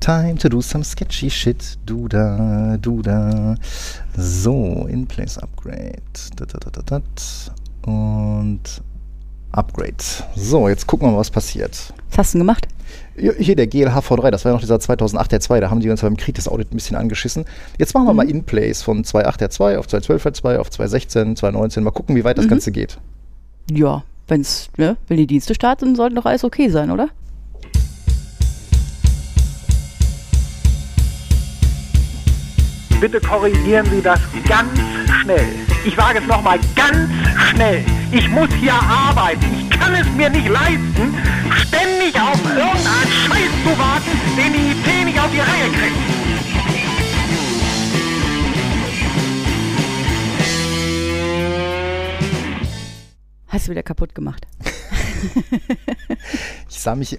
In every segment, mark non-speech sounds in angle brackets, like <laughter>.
Time to do some sketchy shit. Du da, du da. So, In-Place Upgrade. Dat, dat, dat. Und Upgrade. So, jetzt gucken wir mal, was passiert. Was hast du denn gemacht? Hier der GLHV3, das war ja noch dieser 2008er 2, da haben die uns beim Kritis-Audit ein bisschen angeschissen. Jetzt machen wir mhm. mal In-Place von 2.8er 2 auf 2.12er 2 auf 2.16, 2.19. Mal gucken, wie weit das mhm. Ganze geht. Ja, wenn's, ne, wenn die Dienste starten, sollte doch alles okay sein, oder? Bitte korrigieren Sie das ganz schnell. Ich sage es nochmal ganz schnell. Ich muss hier arbeiten. Ich kann es mir nicht leisten, ständig auf irgendeinen Scheiß zu warten, den die IT nicht auf die Reihe kriegt. Hast du wieder kaputt gemacht? <laughs> <laughs> ich sah mich,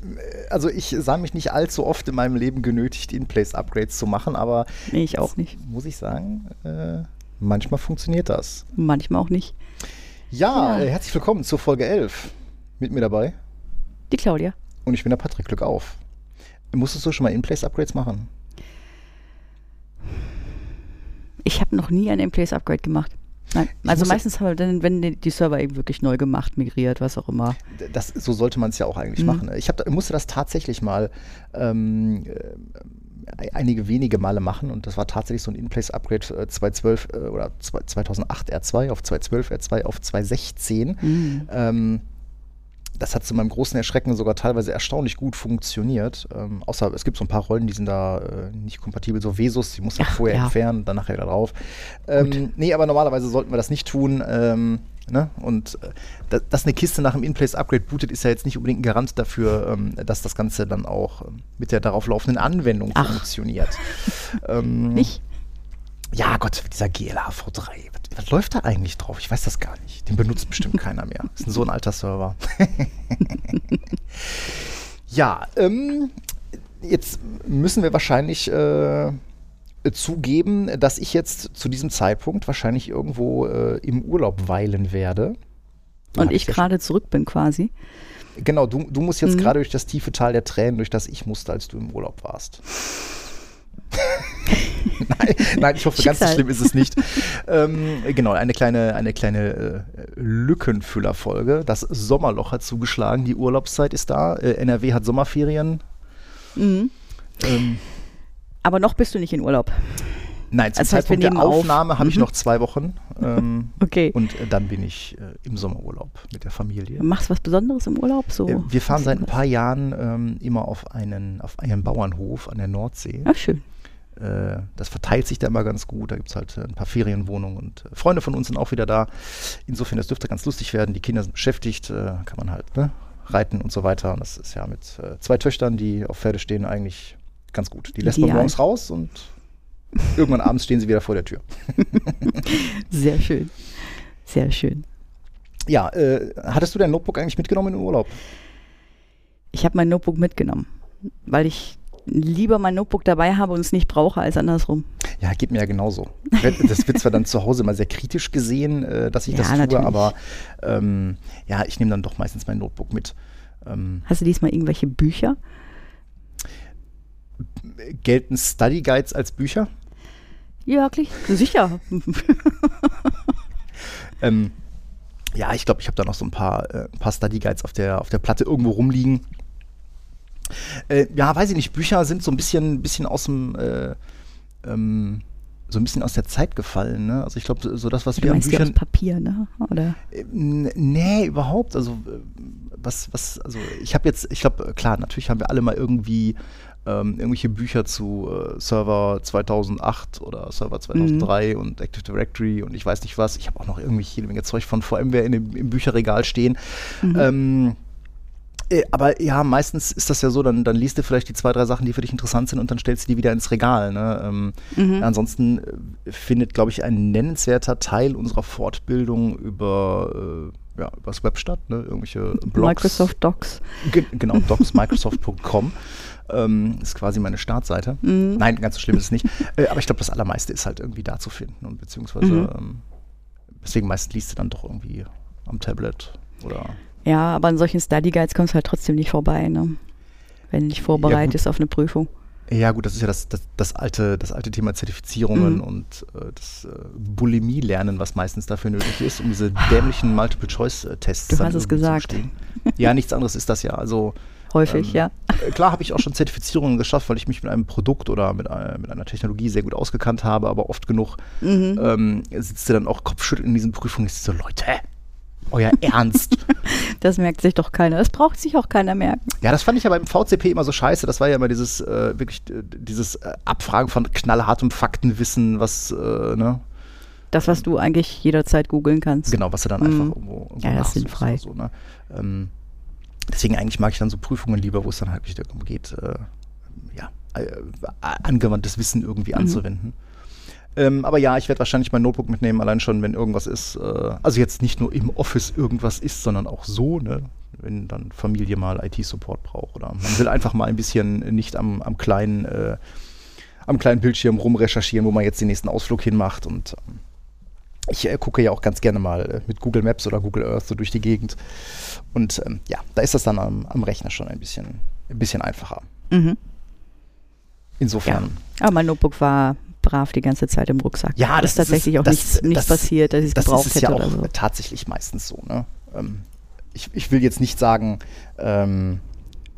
also ich sah mich nicht allzu oft in meinem Leben genötigt, In-Place-Upgrades zu machen, aber nee, ich auch nicht. Muss ich sagen, äh, manchmal funktioniert das. Manchmal auch nicht. Ja, ja. Äh, herzlich willkommen zur Folge 11. Mit mir dabei. Die Claudia. Und ich bin der Patrick. Glück auf. Musstest du schon mal In-Place-Upgrades machen? Ich habe noch nie ein In-Place-Upgrade gemacht. Nein, also meistens haben wir dann, wenn die Server eben wirklich neu gemacht, migriert, was auch immer. Das, so sollte man es ja auch eigentlich mhm. machen. Ich hab, musste das tatsächlich mal ähm, äh, einige wenige Male machen und das war tatsächlich so ein In-Place-Upgrade äh, 212 äh, oder 2008 R2 auf 212 R2 auf 216. Mhm. Ähm, das hat zu meinem großen Erschrecken sogar teilweise erstaunlich gut funktioniert. Ähm, außer es gibt so ein paar Rollen, die sind da äh, nicht kompatibel. So Vesus, die muss man vorher ja. entfernen, dann nachher wieder drauf. Ähm, nee, aber normalerweise sollten wir das nicht tun. Ähm, ne? Und äh, dass eine Kiste nach dem In-Place-Upgrade bootet, ist ja jetzt nicht unbedingt ein Garant dafür, ähm, dass das Ganze dann auch ähm, mit der darauf laufenden Anwendung Ach. funktioniert. <laughs> Ähm, nicht? Ja, Gott, dieser GLHV3. Was, was, läuft da eigentlich drauf? Ich weiß das gar nicht. Den benutzt bestimmt keiner mehr. Das ist so ein alter Server. <laughs> ja, ähm, jetzt müssen wir wahrscheinlich äh, zugeben, dass ich jetzt zu diesem Zeitpunkt wahrscheinlich irgendwo äh, im Urlaub weilen werde. Und ich gerade zurück bin quasi. Genau, du, du musst jetzt mhm. gerade durch das tiefe Tal der Tränen, durch das ich musste, als du im Urlaub warst. Nein, nein, ich hoffe, Schicksal. ganz so schlimm ist es nicht. ähm, genau, eine kleine, eine kleine äh, Lückenfüllerfolge. Das Sommerloch hat zugeschlagen, die Urlaubszeit ist da. Äh, NRW hat Sommerferien. Mhm. Ähm, Aber noch bist du nicht in Urlaub. Nein, zum das heißt, Zeitpunkt der Aufnahme auf. habe ich mhm. noch zwei Wochen. Ähm, <laughs> okay. Und äh, dann bin ich äh, im Sommerurlaub mit der Familie. Machst du was Besonderes im Urlaub? So? Äh, wir fahren seit ein paar Jahren ähm, immer auf einen, auf einen Bauernhof an der Nordsee. Ach, schön. Äh, das verteilt sich da immer ganz gut. Da gibt es halt äh, ein paar Ferienwohnungen und äh, Freunde von uns sind auch wieder da. Insofern, das dürfte ganz lustig werden. Die Kinder sind beschäftigt, kann man halt ne, reiten und so weiter. Und das ist ja mit zwei Töchtern, die auf Pferde stehen, eigentlich ganz gut. Die lässt man morgens raus und irgendwann abends stehen sie wieder vor der Tür. <laughs> Sehr schön. Sehr schön. Ja, äh, hattest du dein Notebook eigentlich mitgenommen in den Urlaub? Ich habe mein Notebook mitgenommen, weil ich lieber mein Notebook dabei habe und es nicht brauche als andersrum. Ja, geht mir ja genauso. Das wird zwar dann zu Hause mal sehr kritisch gesehen, äh, dass ich ja, das tue, natürlich. aber ähm, ja, ich nehme dann doch meistens mein Notebook mit. Ähm, Hast du diesmal irgendwelche Bücher? Gelten Study Guides als Bücher? Ja, wirklich. Sicher. <laughs> ähm, ja, ich glaube, ich habe da noch so ein paar, äh, ein paar Study Guides auf der, auf der Platte irgendwo rumliegen. Äh, ja, weiß ich nicht, Bücher sind so ein bisschen, bisschen aus dem, äh, ähm, so ein bisschen aus der Zeit gefallen. Ne? Also ich glaube, so das, was du wir an Büchern... Die aus Papier, ne? Oder? Äh, nee, überhaupt. Also äh, was, was, also ich habe jetzt, ich glaube, klar, natürlich haben wir alle mal irgendwie ähm, irgendwelche Bücher zu äh, Server 2008 oder Server 2003 mhm. und Active Directory und ich weiß nicht was. Ich habe auch noch irgendwie jede Menge Zeug von VMware in dem, im Bücherregal stehen. Mhm. Ähm, äh, aber ja, meistens ist das ja so, dann, dann liest du vielleicht die zwei, drei Sachen, die für dich interessant sind und dann stellst du die wieder ins Regal. Ne? Ähm, mhm. Ansonsten äh, findet, glaube ich, ein nennenswerter Teil unserer Fortbildung über, äh, ja, übers Web statt, ne? irgendwelche Blogs. Microsoft Docs. Ge genau, docs, <laughs> microsoft.com. Ähm, ist quasi meine Startseite. Mhm. Nein, ganz so schlimm ist es nicht. <laughs> Äh, aber ich glaube, das Allermeiste ist halt irgendwie da zu finden. Und beziehungsweise, mhm. ähm, deswegen meist liest du dann doch irgendwie am Tablet oder ja, aber an solchen Study Guides kommst du halt trotzdem nicht vorbei, ne? wenn du dich vorbereitest ja, auf eine Prüfung. Ja, gut, das ist ja das, das, das, alte, das alte Thema Zertifizierungen Mhm. und äh, das äh, Bulimie-Lernen, was meistens dafür nötig ist, um diese dämlichen Multiple-Choice-Tests Du dann hast es zu gesagt. Ja, nichts anderes ist das ja. Also Häufig, Ähm, ja. äh, klar habe ich auch schon Zertifizierungen geschafft, weil ich mich mit einem Produkt oder mit, einer- mit einer Technologie sehr gut ausgekannt habe, aber oft genug Mhm. ähm, sitzt du dann auch kopfschüttelnd in diesen Prüfungen und ist so, Leute, euer <laughs> Ernst? Das merkt sich doch keiner. Das braucht sich auch keiner merken. Ja, das fand ich ja beim VCP immer so scheiße. Das war ja immer dieses, äh, wirklich, äh, dieses äh, Abfragen von knallhartem Faktenwissen, was, äh, ne, Das, was du eigentlich jederzeit googeln kannst. genau, was du dann Mhm. einfach irgendwo, irgendwo Ja, das ist sinnfrei. oder So, ne? ähm, deswegen eigentlich mag ich dann so Prüfungen lieber, wo es dann halt wirklich darum geht, äh, ja, äh, angewandtes Wissen irgendwie Mhm. anzuwenden. Ähm, aber ja, ich werde wahrscheinlich mein Notebook mitnehmen, allein schon, wenn irgendwas ist. Äh, also jetzt nicht nur im Office irgendwas ist, sondern auch so, ne? Wenn dann Familie mal IT-Support braucht oder man will einfach mal ein bisschen nicht am, am kleinen, äh, am kleinen Bildschirm rumrecherchieren, wo man jetzt den nächsten Ausflug hinmacht. Und ähm, ich äh, gucke ja auch ganz gerne mal äh, mit Google Maps oder Google Earth so durch die Gegend. Und ähm, ja, da ist das dann am, am Rechner schon ein bisschen, ein bisschen einfacher. Mhm. Insofern. Aber mein Notebook war brav die ganze Zeit im Rucksack. Ja, ist das ist- tatsächlich auch das- nichts, das- passiert, dass ich es das gebraucht ist hätte ja auch so. tatsächlich meistens so. Ne? Ähm, ich, ich will jetzt nicht sagen, ähm,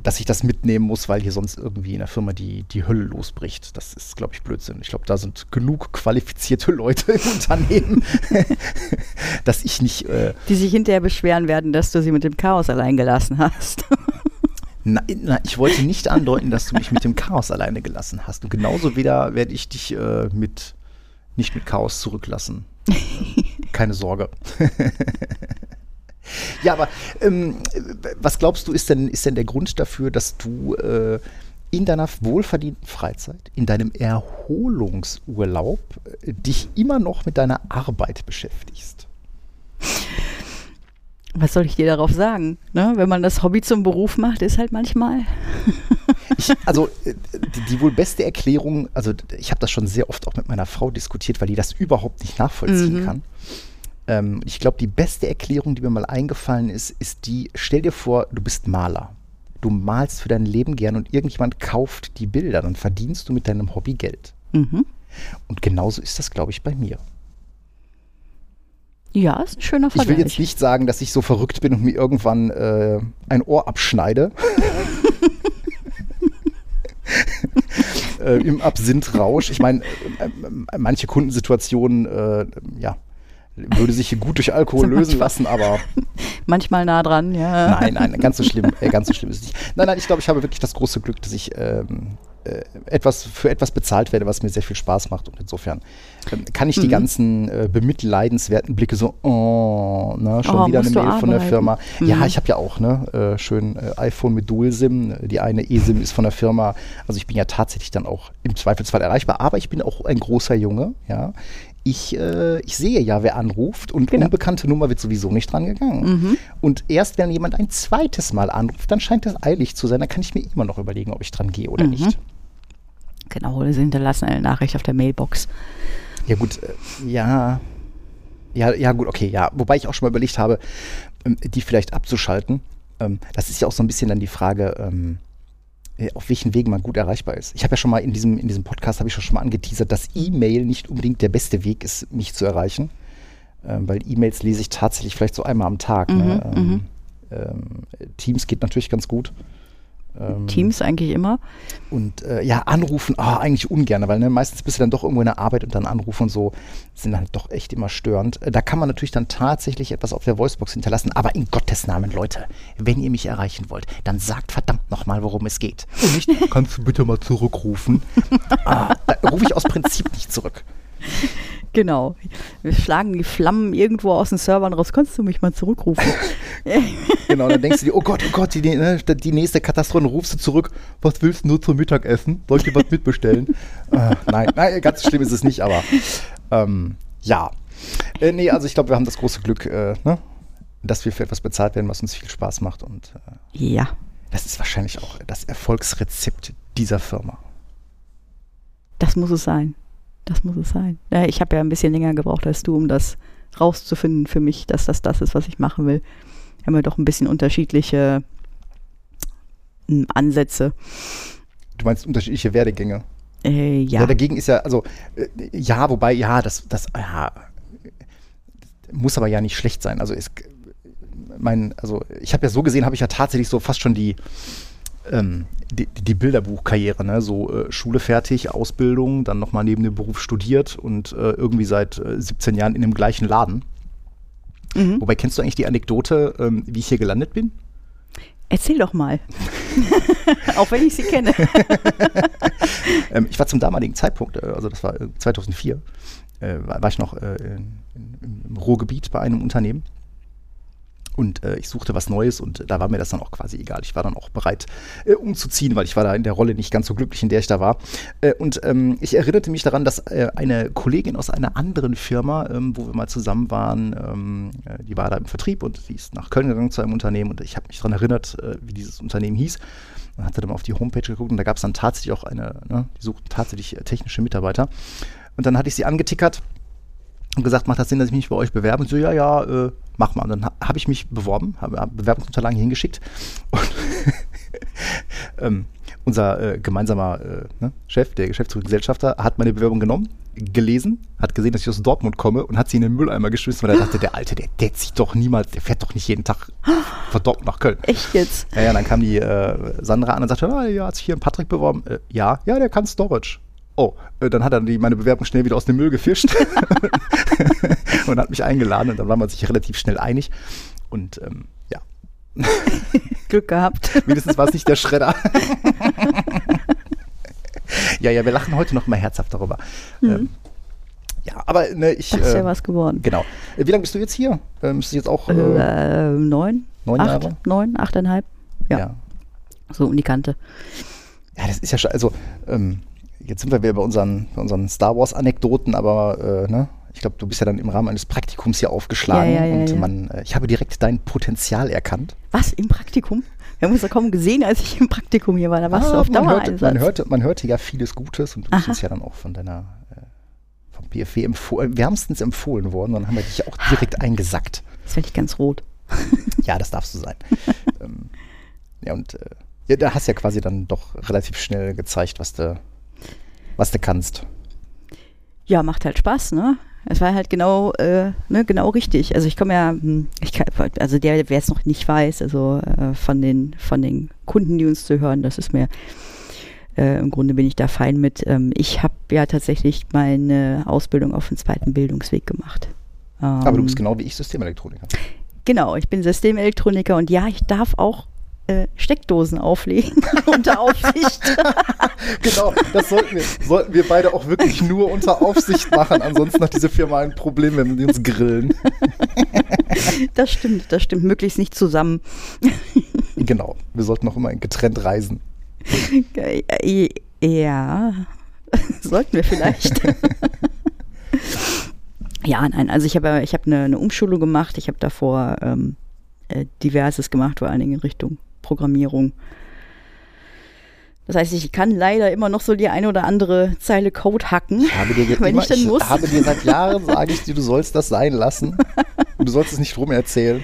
dass ich das mitnehmen muss, weil hier sonst irgendwie in der Firma die, die Hölle losbricht. Das ist, glaube ich, Blödsinn. Ich glaube, da sind genug qualifizierte Leute im <laughs> Unternehmen, <laughs> dass ich nicht. Äh, Die sich hinterher beschweren werden, dass du sie mit dem Chaos allein gelassen hast. <laughs> na, na, ich wollte nicht andeuten, dass du mich mit dem Chaos alleine gelassen hast. Und genauso wieder werde ich dich äh, mit nicht mit Chaos zurücklassen. Keine Sorge. <laughs> ja, aber ähm, was glaubst du, ist denn, ist denn der Grund dafür, dass du äh, in deiner wohlverdienten Freizeit, in deinem Erholungsurlaub äh, dich immer noch mit deiner Arbeit beschäftigst? Was soll ich dir darauf sagen? Ne? Wenn man das Hobby zum Beruf macht, ist halt manchmal. Ich, also äh, die, die wohl beste Erklärung, also ich habe das schon sehr oft auch mit meiner Frau diskutiert, weil die das überhaupt nicht nachvollziehen Mhm. kann. Ähm, ich glaube, die beste Erklärung, die mir mal eingefallen ist, ist die, stell dir vor, du bist Maler. Du malst für dein Leben gern und irgendjemand kauft die Bilder, dann verdienst du mit deinem Hobby Geld. Mhm. Und genauso ist das, glaube ich, bei mir. Ja, ist ein schöner Ich will Vergleich. jetzt nicht sagen, dass ich so verrückt bin und mir irgendwann äh, ein Ohr abschneide. <laughs> äh, Im Absinthrausch. Ich meine, äh, äh, manche Kundensituationen, äh, ja, würde sich hier gut durch Alkohol lösen lassen, aber <laughs> Manchmal nah dran, ja. nein, nein, ganz so schlimm, <laughs> äh, ganz so schlimm ist es nicht. Nein, nein, ich glaube, ich habe wirklich das große Glück, dass ich ähm, äh, etwas für etwas bezahlt werde, was mir sehr viel Spaß macht und insofern ähm, kann ich die Mhm. ganzen äh, bemitleidenswerten Blicke so, oh, ne, schon Oh, wieder eine Mail von der? Firma. Mhm. Ja, ich habe ja auch, ne, äh, schön äh, iPhone mit Dual-SIM. Die eine eSIM ist von der Firma. Also ich bin ja tatsächlich dann auch im Zweifelsfall erreichbar, aber ich bin auch ein großer Junge, ja. Ich, äh, ich sehe ja, wer anruft und Genau. unbekannte Nummer wird sowieso nicht dran gegangen. Mhm. Und erst wenn jemand ein zweites Mal anruft, dann scheint es eilig zu sein. Dann kann ich mir immer noch überlegen, ob ich dran gehe oder Mhm. nicht. Genau, sie hinterlassen eine Nachricht auf der Mailbox. Ja, gut, äh, ja. Ja, ja, gut, okay, ja. Wobei ich auch schon mal überlegt habe, ähm, die vielleicht abzuschalten. Ähm, das ist ja auch so ein bisschen dann die Frage, ähm, äh, auf welchen Wegen man gut erreichbar ist. Ich habe ja schon mal in diesem, in diesem Podcast, habe ich schon mal angeteasert, dass E-Mail nicht unbedingt der beste Weg ist, mich zu erreichen. Weil E-Mails lese ich tatsächlich vielleicht so einmal am Tag. ne? Mhm, ähm, mhm. Teams geht natürlich ganz gut. Ähm, Teams eigentlich immer. Und äh, ja, anrufen, ah, eigentlich ungern, weil ne, meistens bist du dann doch irgendwo in der Arbeit und dann anrufen und so sind dann doch echt immer störend. Äh, Da kann man natürlich dann tatsächlich etwas auf der Voicebox hinterlassen, aber in Gottes Namen, Leute, wenn ihr mich erreichen wollt, dann sagt verdammt nochmal, worum es geht. Und nicht, kannst du bitte mal zurückrufen? <laughs> ah, da rufe ich aus Prinzip nicht zurück. <laughs> Genau. Wir schlagen die Flammen irgendwo aus den Servern raus. Kannst du mich mal zurückrufen? <laughs> Genau, dann denkst du dir, oh Gott, oh Gott, die, ne, die nächste Katastrophe, dann rufst du zurück, was willst du nur zum Mittagessen? Soll ich dir was mitbestellen? äh, <laughs> nein, nein, ganz so schlimm ist es nicht, aber ähm, ja. Äh, nee, also ich glaube, wir haben das große Glück, äh, ne, dass wir für etwas bezahlt werden, was uns viel Spaß macht und äh, ja. das ist wahrscheinlich auch das Erfolgsrezept dieser Firma. Das muss es sein. Das muss es sein. Ja, ich habe ja ein bisschen länger gebraucht als du, um das rauszufinden für mich, dass das das ist, was ich machen will. Wir haben ja doch ein bisschen unterschiedliche mm, Ansätze. Du meinst unterschiedliche Werdegänge? Äh, ja. Ja, dagegen ist ja, also, äh, ja, wobei, ja, das, das, ja, muss aber ja nicht schlecht sein. Also, ist, mein, also, ich habe ja so gesehen, habe ich ja tatsächlich so fast schon die, ähm, die, die Bilderbuchkarriere, ne? so äh, Schule fertig, Ausbildung, dann nochmal neben dem Beruf studiert und äh, irgendwie seit äh, 17 Jahren in dem gleichen Laden. Mhm. Wobei, kennst du eigentlich die Anekdote, ähm, wie ich hier gelandet bin? Erzähl doch mal. <laughs> Auch wenn ich sie kenne. <laughs> Ähm, ich war zum damaligen Zeitpunkt, äh, also das war äh, 2004, äh, war, war ich noch äh, in, im Ruhrgebiet bei einem Unternehmen. Und äh, ich suchte was Neues und da war mir das dann auch quasi egal. Ich war dann auch bereit, äh, umzuziehen, weil ich war da in der Rolle nicht ganz so glücklich, in der ich da war. Äh, und ähm, ich erinnerte mich daran, dass äh, eine Kollegin aus einer anderen Firma, ähm, wo wir mal zusammen waren, ähm, äh, die war da im Vertrieb und die ist nach Köln gegangen zu einem Unternehmen und ich habe mich daran erinnert, äh, wie dieses Unternehmen hieß. Und hatte dann mal auf die Homepage geguckt und da gab es dann tatsächlich auch eine, ne, die suchten tatsächlich äh, technische Mitarbeiter. Und dann hatte ich sie angetickert und gesagt, macht das Sinn, dass ich mich bei euch bewerbe? Und so, ja, ja, äh, mach mal. Und dann ha habe ich mich beworben, habe hab Bewerbungsunterlagen hingeschickt. Und <laughs> ähm, unser äh, gemeinsamer äh, ne, Chef, der Geschäftsführer Gesellschafter, hat meine Bewerbung genommen, gelesen, hat gesehen, dass ich aus Dortmund komme und hat sie in den Mülleimer geschmissen, weil er dachte, der Alte, der, der zieht doch niemals, der fährt doch nicht jeden Tag von Dortmund nach Köln. Echt jetzt? Ja, ja, dann kam die äh, Sandra an und sagte, ah, ja, hat sich hier ein Patrick beworben. Äh, ja, ja, der kann Storage. Oh, äh, dann hat er die, meine Bewerbung schnell wieder aus dem Müll gefischt <laughs> und hat mich eingeladen und dann war man sich relativ schnell einig. Und ähm, ja, <laughs> Glück gehabt. <laughs> wenigstens war es nicht der Schredder. ja, ja, wir lachen heute noch mal herzhaft darüber. Ähm, ja, aber ne, ich. Das ist ja äh, was geworden. Genau. Äh, Wie lange bist du jetzt hier? Ähm, bist du jetzt auch. Äh, Äh, neun? neun acht? Jahre? Neun, achteinhalb? Ja. ja. So um die Kante. Ja, das ist ja schon, also ähm, jetzt sind wir wieder bei unseren, bei unseren Star Wars-Anekdoten, aber äh, ne, ich glaube, du bist ja dann im Rahmen eines Praktikums hier aufgeschlagen Ja, ja, ja, und man, äh, ich habe direkt dein Potenzial erkannt. Was? Im Praktikum? Wir haben uns ja kaum gesehen, als ich im Praktikum hier war. Da warst du Ah, auf man, hörte, man, hörte, man hörte ja vieles Gutes und du bist Aha. uns ja dann auch von deiner äh, vom BFW empfohlen, wärmstens empfohlen worden, dann haben wir dich auch direkt eingesackt. Jetzt werde ich ganz rot. <laughs> Ja, das darfst du sein. ähm, ja, und äh, ja, da hast ja quasi dann doch relativ schnell gezeigt, was du, was du kannst. Ja, macht halt Spaß, ne? Es war halt genau, äh, ne, genau richtig. Also ich komme ja, hm, ich kann, also der, wer es noch nicht weiß, also äh, von den von den Kunden, die uns zu hören, das ist mir äh, im Grunde bin ich da fein mit. Ähm, ich habe ja tatsächlich meine Ausbildung auf dem zweiten Bildungsweg gemacht. Aber du Ähm, bist genau wie ich Systemelektroniker. Genau, ich bin Systemelektroniker und ja, ich darf auch äh, Steckdosen auflegen <laughs> unter Aufsicht. <laughs> Genau, das sollten wir, sollten wir beide auch wirklich nur unter Aufsicht machen. Ansonsten hat diese Firma ein Problem, wenn die uns grillen. <laughs> Das stimmt, das stimmt. Möglichst nicht zusammen. Genau, wir sollten auch immer getrennt reisen. Äh, Ja, sollten wir vielleicht. ja, nein, also ich habe ich hab eine, eine Umschulung gemacht. Ich habe davor ähm, äh, diverses gemacht, vor allen Dingen in Richtung Programmierung. Das heißt, ich kann leider immer noch so die eine oder andere Zeile Code hacken, Ich habe dir, wenn immer, ich denn muss. habe dir seit Jahren, sage ich dir, du sollst das sein lassen. Und du sollst es nicht rum erzählen.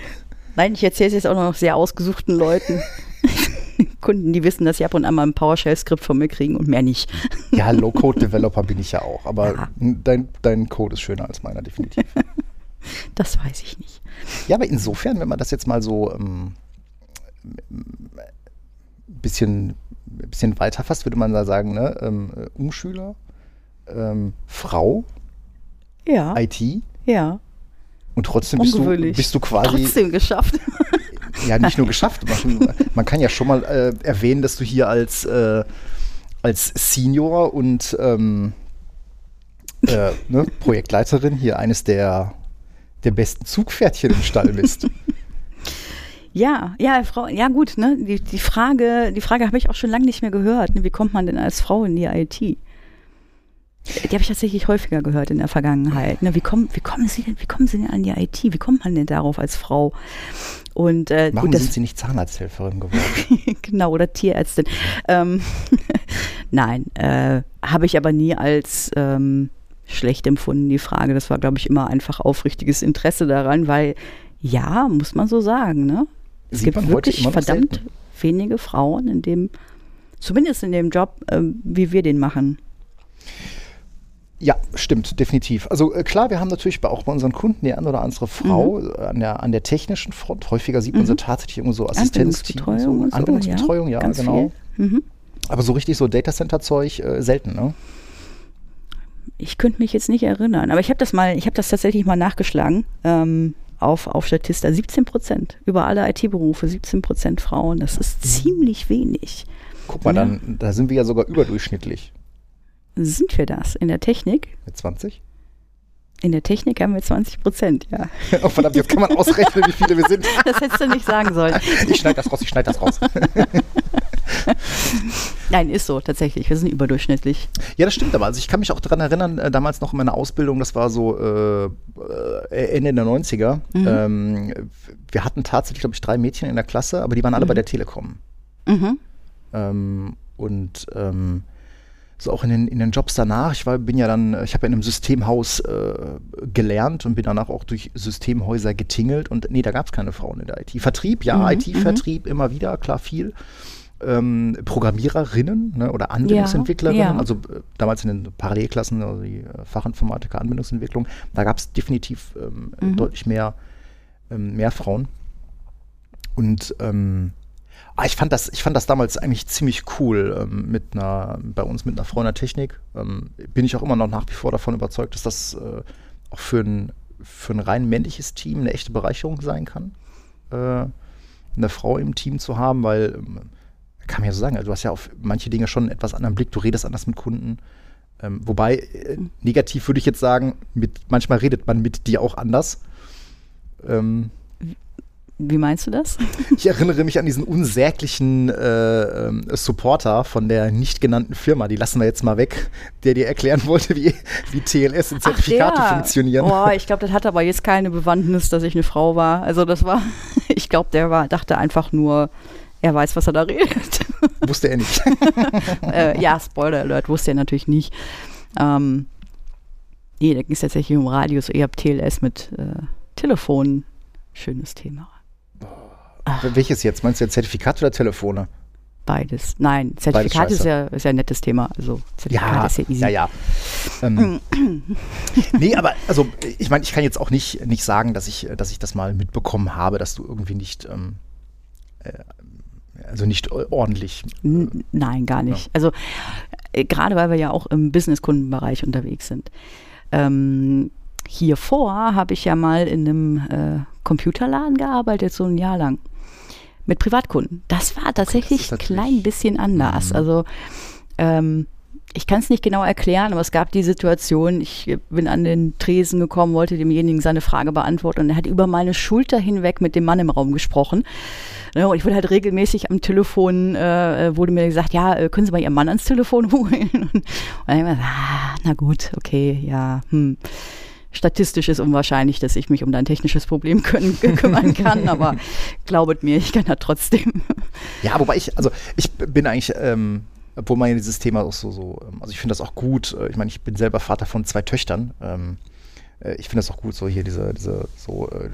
Nein, ich erzähle es jetzt auch noch sehr ausgesuchten Leuten. <laughs> Kunden, die wissen, dass sie ab und an mal ein PowerShell-Skript von mir kriegen und mehr nicht. Ja, Low-Code-Developer bin ich ja auch. Aber Ja. dein, dein Code ist schöner als meiner, definitiv. <laughs> Das weiß ich nicht. Ja, aber insofern, wenn man das jetzt mal so ähm, bisschen, bisschen weiter fasst, würde man da sagen, ne? ähm, äh, Umschüler, ähm, Frau, Ja, IT ja. und trotzdem bist du, bist du quasi Trotzdem geschafft. <laughs> ja nicht nur geschafft. Man, man kann ja schon mal äh, erwähnen, dass du hier als, äh, als Senior und ähm, äh, ne, <laughs> Projektleiterin hier eines der, der besten Zugpferdchen im Stall bist. Ja, ja, Frau, ja gut, ne? Die, die Frage, die Frage habe ich auch schon lange nicht mehr gehört. Ne? Wie kommt man denn als Frau in die IT? Die habe ich tatsächlich häufiger gehört in der Vergangenheit. Ne? Wie, kommen, wie, kommen Sie denn, wie kommen Sie denn an die IT? Wie kommt man denn darauf als Frau? Und äh, Warum gut, das, sind sie nicht Zahnarzthelferin geworden? <laughs> genau, oder Tierärztin. Ähm, <laughs> Nein, äh, habe ich aber nie als ähm, schlecht empfunden, die Frage. Das war, glaube ich, immer einfach aufrichtiges Interesse daran, weil ja, muss man so sagen, ne? Es gibt wirklich verdammt selten. wenige Frauen in dem Zumindest in dem Job, äh, wie wir den machen. Ja, stimmt, definitiv. Also äh, klar, wir haben natürlich bei, auch bei unseren Kunden die eine oder andere Frau Mhm. an, der, an der technischen Front. Häufiger sieht man sie tatsächlich irgendwo so Assistenzteam. Anwendungsbetreuung So, so, Anwendungsbetreuung, ja, ganz genau. Viel. Mhm. Aber so richtig so Datacenter-Zeug äh, selten, ne? Ich könnte mich jetzt nicht erinnern, aber ich habe das mal, ich habe das tatsächlich mal nachgeschlagen ähm, auf, auf Statista. 17 Prozent über alle IT-Berufe, 17 Prozent Frauen. Das ist ziemlich wenig. Guck mal, Ja. dann, da sind wir ja sogar überdurchschnittlich. Sind wir das in der Technik? Mit 20? In der Technik haben wir 20 Prozent, ja. <laughs> oh, verdammt, jetzt kann man ausrechnen, wie viele wir sind. Das hättest du nicht sagen sollen. Ich schneide das raus, ich schneide das raus. <laughs> <laughs> Nein, ist so, tatsächlich. Wir sind überdurchschnittlich. Ja, das stimmt aber. Also ich kann mich auch daran erinnern, äh, damals noch in meiner Ausbildung, das war so äh, äh, Ende der 90er. Mhm. Ähm, wir hatten tatsächlich, glaube ich, drei Mädchen in der Klasse, aber die waren alle bei der Telekom. Mhm. Ähm, und ähm, so auch in den, in den Jobs danach. Ich war, bin ja dann, ich habe ja in einem Systemhaus äh, gelernt und bin danach auch durch Systemhäuser getingelt und nee, da gab es keine Frauen in der IT. Vertrieb, ja, Mhm, IT-Vertrieb immer wieder, klar viel. Ähm, Programmiererinnen ne, oder Anwendungsentwicklerinnen, ja. also äh, damals in den Parallelklassen, also die äh, Fachinformatiker, Anwendungsentwicklung, da gab es definitiv ähm, Mhm. deutlich mehr, ähm, mehr Frauen. Und ähm, ah, ich, fand das, ich fand das damals eigentlich ziemlich cool ähm, mit einer, bei uns mit einer Frau in der Technik. Ähm, bin ich auch immer noch nach wie vor davon überzeugt, dass das äh, auch für ein, für ein rein männliches Team eine echte Bereicherung sein kann, äh, eine Frau im Team zu haben, weil, kann man ja so sagen, also du hast ja auf manche Dinge schon einen etwas anderen Blick, du redest anders mit Kunden. Ähm, wobei, äh, negativ würde ich jetzt sagen, mit, manchmal redet man mit dir auch anders. Ähm, Wie meinst du das? <laughs> ich erinnere mich an diesen unsäglichen äh, ähm, Supporter von der nicht genannten Firma, die lassen wir jetzt mal weg, der dir erklären wollte, wie, wie TLS und Zertifikate der. funktionieren. Oh, <laughs> ich glaube, das hat aber jetzt keine Bewandtnis, dass ich eine Frau war. Also das war, <laughs> ich glaube, der war, dachte einfach nur, er weiß, was er da redet. <laughs> Wusste er nicht. <laughs> äh, ja, Spoiler Alert, wusste er natürlich nicht. Ähm, nee, da ging es tatsächlich um Radios, ihr habt TLS mit äh, Telefon. Schönes Thema. Welches jetzt? Meinst du jetzt Zertifikat oder Telefone? Beides. Nein, Zertifikat ist scheiße. ja, ist ja ein nettes Thema. Also Zertifikat ist ja easy. ja, ja. Ähm, <laughs> nee, aber also ich meine, ich kann jetzt auch nicht, nicht sagen, dass ich, dass ich das mal mitbekommen habe, dass du irgendwie nicht, ähm, äh, also nicht ordentlich. N nein, gar nicht. Also äh, gerade weil wir ja auch im Business-Kundenbereich unterwegs sind. Ähm, hier vor habe ich ja mal in einem äh, Computerladen gearbeitet, so ein Jahr lang. Mit Privatkunden. Das war tatsächlich ein klein bisschen anders. Mhm. Also ähm, ich kann es nicht genau erklären, aber es gab die Situation, ich bin an den Tresen gekommen, wollte demjenigen seine Frage beantworten und er hat über meine Schulter hinweg mit dem Mann im Raum gesprochen. Ne, und ich wurde halt regelmäßig am Telefon, äh, wurde mir gesagt, ja, äh, können Sie mal Ihren Mann ans Telefon <laughs> holen? Und, dann hab ich mir gesagt, ah, na gut, okay, ja, hm. Statistisch ist unwahrscheinlich, dass ich mich um dein technisches Problem können, kümmern kann, aber <laughs> glaubet mir, ich kann das trotzdem. Ja, wobei ich, also ich bin eigentlich, ähm, obwohl man ja dieses Thema auch so, so ähm, also ich finde das auch gut. Äh, Ich meine, ich bin selber Vater von zwei Töchtern. Ähm, äh, ich finde das auch gut, so hier diese, diese so äh,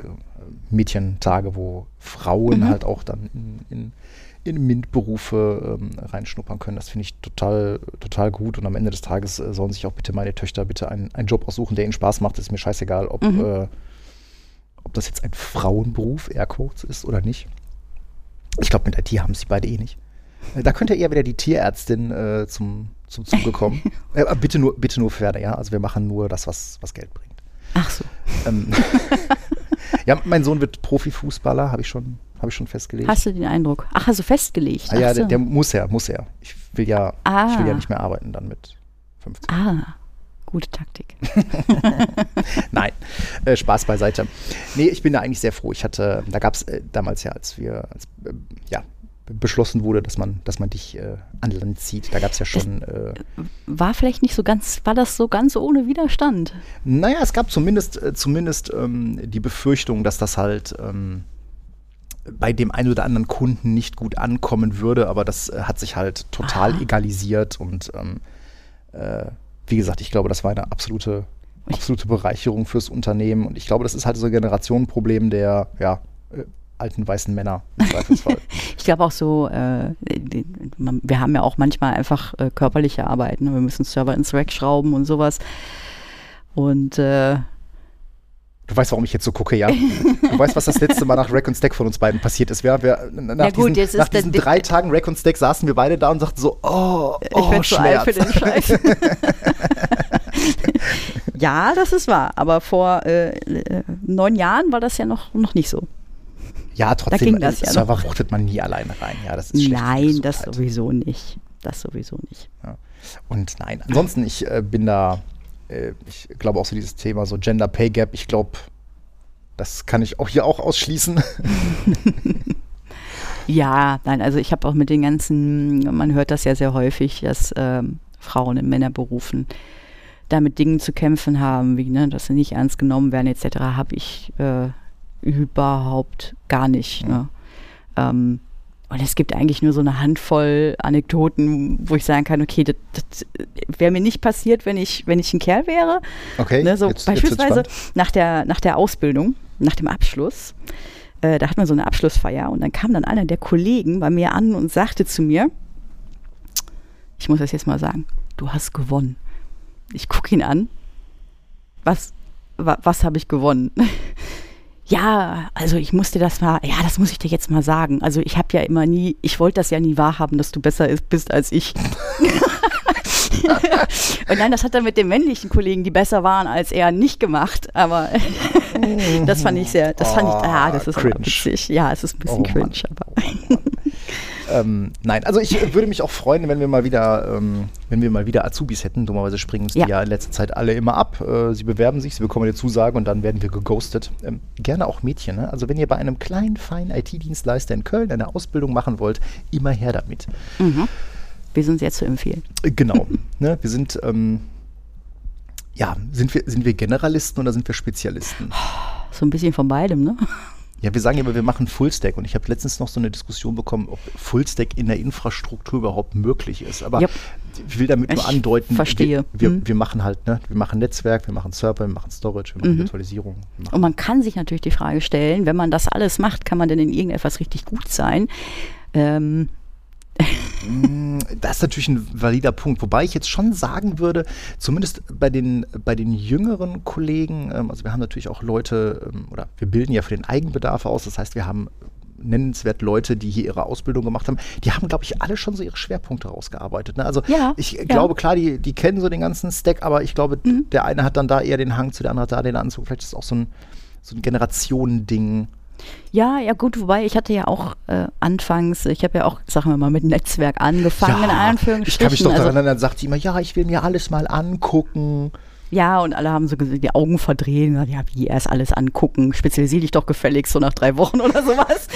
Mädchentage, wo Frauen Mhm. halt auch dann in, in, in MINT-Berufe ähm, reinschnuppern können. Das finde ich total, total gut. Und am Ende des Tages äh, sollen sich auch bitte meine Töchter bitte einen, einen Job aussuchen, der ihnen Spaß macht. ist mir scheißegal, ob, Mhm. äh, ob das jetzt ein Frauenberuf, Airquotes, ist oder nicht. Ich glaube, mit IT haben sie beide eh nicht. Da könnte eher wieder die Tierärztin äh, zum, zum Zuge kommen. <laughs> äh, bitte nur, bitte nur Pferde, ja. Also wir machen nur das, was, was Geld bringt. Ach so. Ähm, <laughs> <laughs> ja, mein Sohn wird Profifußballer, habe ich schon, habe ich schon festgelegt. Hast du den Eindruck? Ach, also festgelegt. ah, ja, Ach der, so. der muss ja, muss ja. Ich will ja, Ah. ich will ja nicht mehr arbeiten dann mit 15. ah, gute Taktik. Nein, äh, Spaß beiseite. Nee, ich bin da eigentlich sehr froh. Ich hatte, da gab es äh, damals ja, als wir, als, äh, ja, beschlossen wurde, dass man, dass man dich äh, an Land zieht, da gab es ja schon, äh, War vielleicht nicht so ganz, war das so ganz ohne Widerstand? naja, es gab zumindest, äh, zumindest ähm, die Befürchtung, dass das halt ähm, bei dem einen oder anderen Kunden nicht gut ankommen würde, aber das äh, hat sich halt total Ah. egalisiert und ähm, äh, wie gesagt, ich glaube, das war eine absolute, absolute Bereicherung fürs Unternehmen und ich glaube, das ist halt so ein Generationenproblem der, ja, alten weißen Männer im <laughs> Zweifelsfall. ich glaube auch so, äh, die, wir haben ja auch manchmal einfach äh, körperliche Arbeiten. Ne? Wir müssen Server ins Rack schrauben und sowas. Und äh, Du weißt, warum ich jetzt so gucke, ja? Du weißt, was das letzte Mal nach Rack und Stack von uns beiden passiert ist. Wir, wir, nach Ja, gut, diesen, jetzt ist nach diesen drei Tagen Rack und Stack saßen wir beide da und sagten so, oh, ich oh bin zu alt für Schmerz. den <laughs> Scheiß. ja, das ist wahr. Aber vor äh, äh, neun Jahren war das ja noch, noch nicht so. Ja, trotzdem, ging das ja Server wuchtet man nie alleine rein. Ja, das ist Nein, das sowieso nicht. Das sowieso nicht. Und nein, ansonsten, ich äh, bin da, äh, ich glaube auch so dieses Thema, so Gender Pay Gap, ich glaube, das kann ich auch hier auch ausschließen. <laughs> Ja, nein, also ich habe auch mit den ganzen, man hört das ja sehr häufig, dass ähm, Frauen in Männerberufen da mit Dingen zu kämpfen haben, wie, ne, dass sie nicht ernst genommen werden etc., habe ich äh, überhaupt gar nicht. Ne? Ähm, und es gibt eigentlich nur so eine Handvoll Anekdoten, wo ich sagen kann, okay, das, das wäre mir nicht passiert, wenn ich, wenn ich ein Kerl wäre. Okay, Ne, so jetzt- jetzt beispielsweise spannend. nach der, nach der Ausbildung, nach dem Abschluss, äh, da hat man so eine Abschlussfeier und dann kam dann einer der Kollegen bei mir an und sagte zu mir, ich muss das jetzt mal sagen, du hast gewonnen. Ich gucke ihn an. Was, wa, was habe ich gewonnen? <laughs> ja, also ich musste das mal, ja, das muss ich dir jetzt mal sagen. Also ich habe ja immer nie, ich wollte das ja nie wahrhaben, dass du besser ist, bist als ich. <laughs> Und nein, das hat er mit den männlichen Kollegen, die besser waren als er, nicht gemacht. Aber <laughs> das fand ich sehr, das fand ich, ah, das ist cringe. witzig. Ja, es ist ein bisschen Oh cringe, aber. Ähm, nein, also ich würde mich auch freuen, wenn wir mal wieder, ähm, wenn wir mal wieder Azubis hätten. Dummerweise springen uns Ja. die ja in letzter Zeit alle immer ab. Äh, sie bewerben sich, sie bekommen eine Zusage und dann werden wir geghostet. Ähm, gerne auch Mädchen. Ne? Also wenn ihr bei einem kleinen, feinen IT-Dienstleister in Köln eine Ausbildung machen wollt, immer her damit. Mhm. Wir sind sehr zu empfehlen. Äh, Genau. <laughs> ne? Wir sind, ähm, ja, sind wir, sind wir Generalisten oder sind wir Spezialisten? So ein bisschen von beidem, ne? Ja, wir sagen ja immer, wir machen Fullstack und ich habe letztens noch so eine Diskussion bekommen, ob Fullstack in der Infrastruktur überhaupt möglich ist. Aber Jupp. ich will damit nur Ich andeuten, verstehe. Wir, wir, Mhm. wir machen halt, ne, wir machen Netzwerk, wir machen Server, wir machen Storage, wir machen Mhm. Virtualisierung. Wir machen Und man kann sich natürlich die Frage stellen, wenn man das alles macht, kann man denn in irgendetwas richtig gut sein? Ähm, Das ist natürlich ein valider Punkt, wobei ich jetzt schon sagen würde, zumindest bei den, bei den jüngeren Kollegen, ähm, also wir haben natürlich auch Leute, ähm, oder wir bilden ja für den Eigenbedarf aus, das heißt, wir haben nennenswert Leute, die hier ihre Ausbildung gemacht haben, die haben, glaube ich, alle schon so ihre Schwerpunkte rausgearbeitet. Ne? Also Ja, ich ja. glaube, klar, die, die kennen so den ganzen Stack, aber ich glaube, Mhm. der eine hat dann da eher den Hang zu, der andere hat da den Anzug. Vielleicht ist es auch so ein, so ein Generationending. Ja, ja gut, wobei ich hatte ja auch äh, anfangs, ich habe ja auch, sagen wir mal, mit Netzwerk angefangen, in ich Anführungsstrichen. kann mich doch daran also, erinnern, dann sagt sie immer, ja, ich will mir alles mal angucken. ja, und alle haben so die Augen verdreht und gesagt, ja, wie erst alles angucken, spezialisier dich doch gefälligst so nach drei Wochen oder sowas.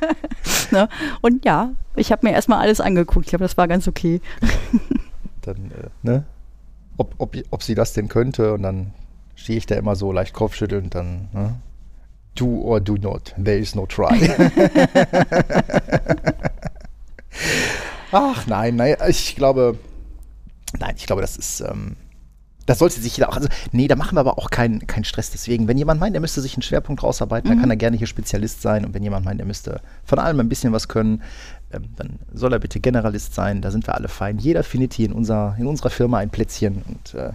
<laughs> ne? Und ja, ich habe mir erstmal alles angeguckt, ich glaube, das war ganz okay. dann, äh, ne? Ob, ob, ob sie das denn könnte und dann stehe ich da immer so leicht kopfschüttelnd, dann, ne? Do or do not, there is no try. <laughs> Ach nein, nein, ich glaube, nein, ich glaube, das ist, ähm, das sollte sich jeder auch, also, nee, da machen wir aber auch keinen keinen Stress. Deswegen, wenn jemand meint, er müsste sich einen Schwerpunkt rausarbeiten, dann kann er gerne hier Spezialist sein. Und wenn jemand meint, er müsste von allem ein bisschen was können, ähm, dann soll er bitte Generalist sein. Da sind wir alle fein. Jeder findet hier in, unser, in unserer Firma ein Plätzchen. Und äh,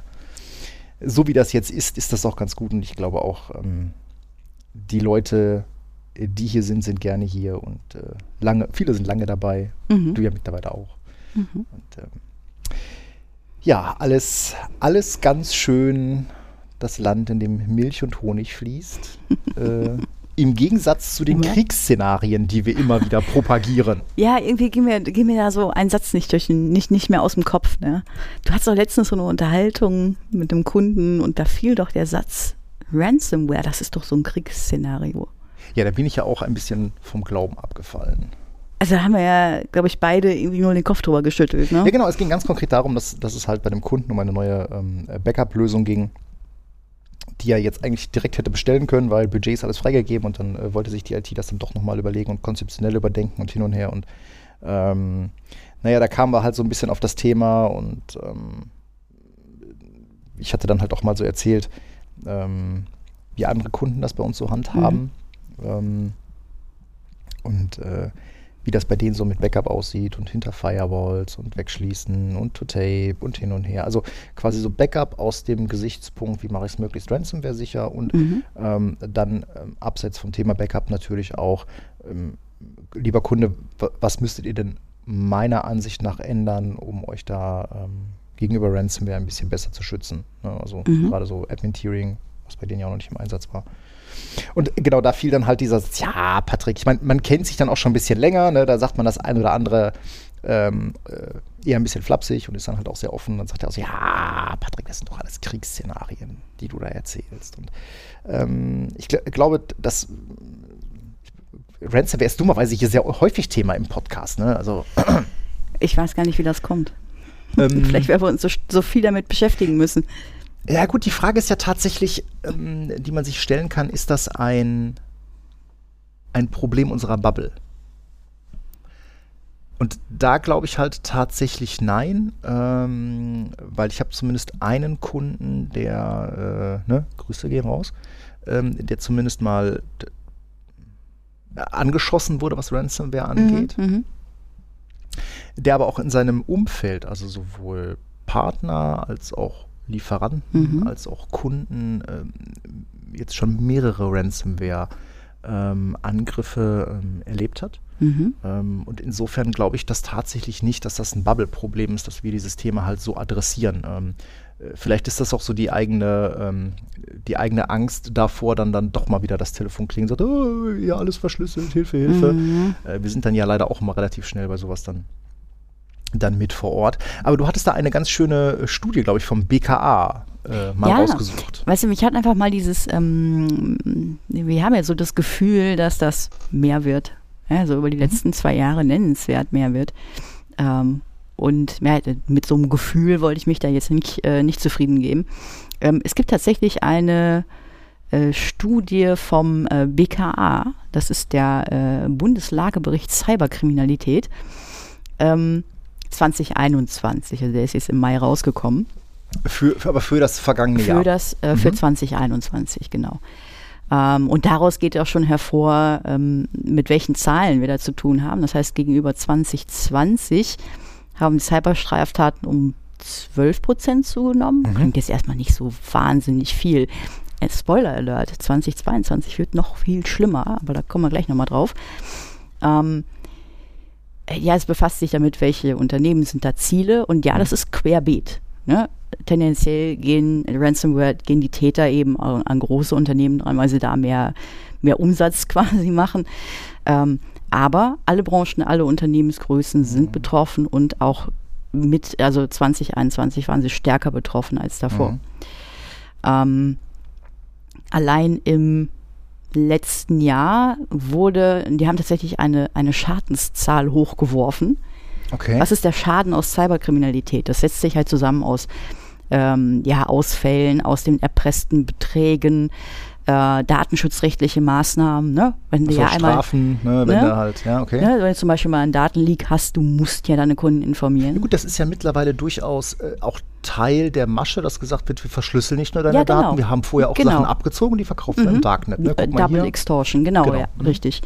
so wie das jetzt ist, ist das auch ganz gut. Und ich glaube auch, ähm, die Leute, äh, die hier sind, sind gerne hier. Und äh, lange, viele sind lange dabei. Mhm. Du ja mittlerweile auch. Und ähm, ja, alles, alles ganz schön das Land, in dem Milch und Honig fließt. <laughs> äh, Im Gegensatz zu den Ja. Kriegsszenarien, die wir immer wieder propagieren. <laughs> Ja, irgendwie ging mir, ging mir da so ein Satz nicht durch den, nicht, nicht mehr aus dem Kopf. Ne? Du hattest doch letztens so eine Unterhaltung mit einem Kunden und da fiel doch der Satz Ransomware, das ist doch so ein Kriegsszenario. Ja, da bin ich ja auch ein bisschen vom Glauben abgefallen. Also da haben wir ja, glaube ich, beide irgendwie nur den Kopf drüber geschüttelt. Ne? Ja, genau, es ging ganz konkret darum, dass, dass es halt bei dem Kunden um eine neue ähm, Backup-Lösung ging, die er jetzt eigentlich direkt hätte bestellen können, weil Budget ist alles freigegeben und dann äh, wollte sich die IT das dann doch nochmal überlegen und konzeptionell überdenken und hin und her. Und ähm, naja, da kamen wir halt so ein bisschen auf das Thema und ähm, ich hatte dann halt auch mal so erzählt, ähm, wie andere Kunden das bei uns so handhaben. Ähm, Und äh, wie das bei denen so mit Backup aussieht und hinter Firewalls und wegschließen und to tape und hin und her. Also quasi so Backup aus dem Gesichtspunkt, wie mache ich es möglichst ransomware sicher und Mhm. ähm, dann ähm, abseits vom Thema Backup natürlich auch, ähm, lieber Kunde, wa- was müsstet ihr denn meiner Ansicht nach ändern, um euch da ähm, gegenüber Ransomware ein bisschen besser zu schützen? Ne? Also Mhm. gerade so Admin-Tiering, was bei denen ja auch noch nicht im Einsatz war. Und genau da fiel dann halt dieser, ja, Patrick, ich meine, man kennt sich dann auch schon ein bisschen länger, ne? da sagt man das ein oder andere ähm, äh, eher ein bisschen flapsig und ist dann halt auch sehr offen. Dann sagt er auch so, ja, Patrick, das sind doch alles Kriegsszenarien, die du da erzählst. Und ähm, ich gl glaube, dass Ransomware ist dummerweise hier sehr häufig Thema im Podcast. Ne? Also, Ich weiß gar nicht, wie das kommt. Ähm, <laughs> Vielleicht, weil wir uns so, so viel damit beschäftigen müssen. Ja gut, die Frage ist ja tatsächlich, ähm, die man sich stellen kann, ist das ein, ein Problem unserer Bubble? Und da glaube ich halt tatsächlich nein, ähm, weil ich habe zumindest einen Kunden, der, äh, ne, Grüße gehen raus, ähm, der zumindest mal angeschossen wurde, was Ransomware angeht Mhm, mhm. Der aber auch in seinem Umfeld, also sowohl Partner als auch Lieferanten, Mhm. als auch Kunden, ähm, jetzt schon mehrere Ransomware-Angriffe ähm, erlebt hat. Mhm. Ähm, und insofern glaube ich das tatsächlich nicht, dass das ein Bubble-Problem ist, dass wir dieses Thema halt so adressieren. Vielleicht ist das auch so die eigene, ähm, die eigene Angst davor, dann, dann doch mal wieder das Telefon klingelt und sagt, oh, ja, alles verschlüsselt, Hilfe, Hilfe. Mhm. Äh, wir sind dann ja leider auch immer relativ schnell bei sowas dann, dann mit vor Ort. Aber du hattest da eine ganz schöne äh, Studie, glaube ich, vom BKA äh, mal Ja. rausgesucht. Weißt du, mich hat einfach mal dieses, ähm, wir haben ja so das Gefühl, dass das mehr wird. Ja, so über die letzten zwei Jahre nennenswert mehr wird. Ähm, und ja, mit so einem Gefühl wollte ich mich da jetzt nicht, äh, nicht zufrieden geben. Ähm, es gibt tatsächlich eine äh, Studie vom äh, BKA, das ist der äh, Bundeslagebericht Cyberkriminalität, ähm, 2021, also der ist jetzt im Mai rausgekommen. Für, für, aber für das vergangene Für Jahr. das, äh, für Mhm. 2021, genau. Ähm, und daraus geht auch schon hervor, ähm, mit welchen Zahlen wir da zu tun haben. Das heißt, gegenüber 2020 haben Cyberstraftaten um 12 Prozent zugenommen. Mhm. Klingt jetzt erstmal nicht so wahnsinnig viel. Äh, Spoiler Alert, 2022 wird noch viel schlimmer, aber da kommen wir gleich nochmal drauf. Ähm, äh, ja, es befasst sich damit, welche Unternehmen sind da Ziele und ja, das ist querbeet. Ne? Tendenziell gehen Ransomware, gehen die Täter eben an, an große Unternehmen dran, weil sie da mehr, mehr Umsatz <laughs> quasi machen. Ähm, aber alle Branchen, alle Unternehmensgrößen sind betroffen und auch mit, also 2021 waren sie stärker betroffen als davor. Mhm. Ähm, allein im letzten Jahr wurde, die haben tatsächlich eine, eine Schadenszahl hochgeworfen. Okay. Was ist der Schaden aus Cyberkriminalität? Das setzt sich halt zusammen aus ähm, ja, Ausfällen, aus den erpressten Beträgen, äh, datenschutzrechtliche Maßnahmen. Ne? Wenn du Also ja einmal, Strafen, ne, wenn ne? halt, ja, okay. ne, wenn du zum Beispiel mal einen Datenleak hast, du musst ja deine Kunden informieren. Ja, gut, das ist ja mittlerweile durchaus äh, auch Teil der Masche, dass gesagt wird, wir verschlüsseln nicht nur deine Ja, genau. Daten, wir haben vorher auch Genau. Sachen abgezogen, die verkaufen wir im Darknet. Ne? Äh, Double hier. Extortion, genau, Genau. ja, Mhm. richtig.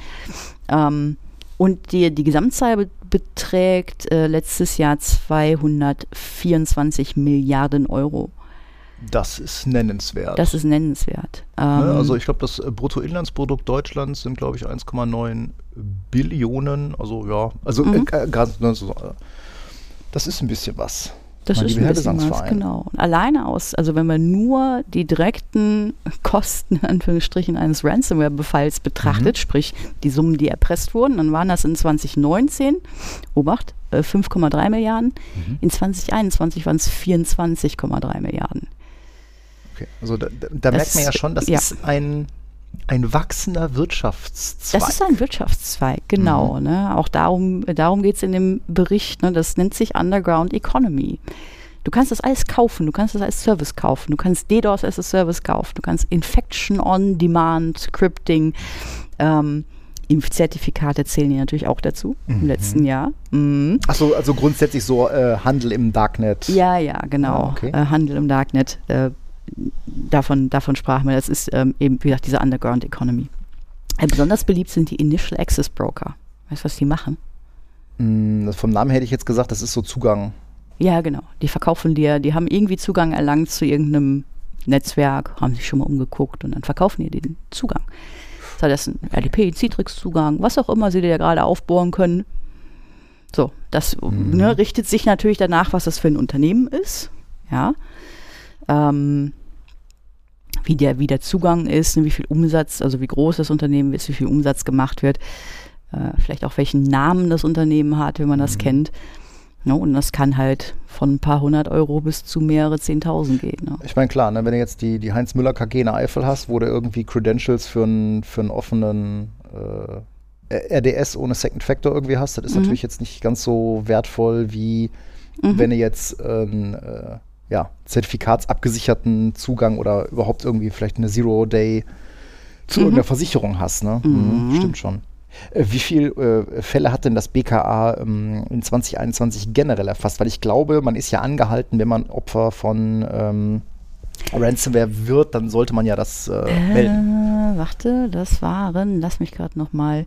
Ähm, und die, die Gesamtzahl be beträgt äh, letztes Jahr 224 Milliarden Euro. Das ist nennenswert. Das ist nennenswert. ne? Ähm, Also ich glaube, das äh, Bruttoinlandsprodukt Deutschlands sind, glaube ich, 1,9 Billionen. Also ja, also Mhm. äh, so, äh, das ist ein bisschen was. Das ist ein bisschen was, genau. Und alleine aus, also wenn man nur die direkten <laughs> Kosten, in Anführungsstrichen, eines Ransomware-Befalls betrachtet, Mhm. sprich die Summen, die erpresst wurden, dann waren das in 2019, Obacht, äh, 5,3 Milliarden. Mhm. In 2021 waren es 24,3 Milliarden. Okay. Also da, da, merkt man ja schon, das ja. ist ein, ein wachsender Wirtschaftszweig. Das ist ein Wirtschaftszweig, genau. Mhm. Ne? Auch darum, darum geht es in dem Bericht. Ne? Das nennt sich Underground Economy. Du kannst das alles kaufen, du kannst das als Service kaufen, du kannst DDoS als a Service kaufen, du kannst Infection on Demand, Scripting, ähm, Impfzertifikate zählen hier natürlich auch dazu im Mhm. letzten Jahr. Mhm. Achso, also grundsätzlich so äh, Handel im Darknet. Ja, ja, genau. Ah, okay. äh, Handel im Darknet. Äh, davon, davon sprachen wir. Das ist ähm, eben, wie gesagt, diese Underground Economy. Äh, Besonders beliebt sind die Initial Access Broker. Weißt du, was die machen? Mm, Vom Namen hätte ich jetzt gesagt, das ist so Zugang. Ja, genau. Die verkaufen dir, die haben irgendwie Zugang erlangt zu irgendeinem Netzwerk, haben sich schon mal umgeguckt und dann verkaufen die den Zugang. Sei das ein RDP, Citrix-Zugang, was auch immer sie dir gerade aufbohren können. So, das Mhm. ne, richtet sich natürlich danach, was das für ein Unternehmen ist. Ja. Ähm, wie, der, wie der Zugang ist, wie viel Umsatz, also wie groß das Unternehmen ist, wie viel Umsatz gemacht wird. Äh, vielleicht auch welchen Namen das Unternehmen hat, wenn man das Mhm. kennt. Ne, und das kann halt von ein paar hundert Euro bis zu mehrere Zehntausend gehen. Ne? Ich meine, klar, ne, wenn du jetzt die, die Heinz Müller KG in Eifel hast, wo du irgendwie Credentials für einen für einen offenen äh, RDS ohne Second Factor irgendwie hast, das ist Mhm. natürlich jetzt nicht ganz so wertvoll, wie Mhm. wenn du jetzt einen äh, ja, zertifikatsabgesicherten Zugang oder überhaupt irgendwie vielleicht eine Zero-Day zu Mhm. irgendeiner Versicherung hast. Ne? Mhm. Stimmt schon. Äh, Wie viele äh, Fälle hat denn das BKA ähm, in 2021 generell erfasst? Weil ich glaube, man ist ja angehalten, wenn man Opfer von ähm, Ransomware wird, dann sollte man ja das äh, melden. Äh, warte, das waren, lass mich gerade nochmal.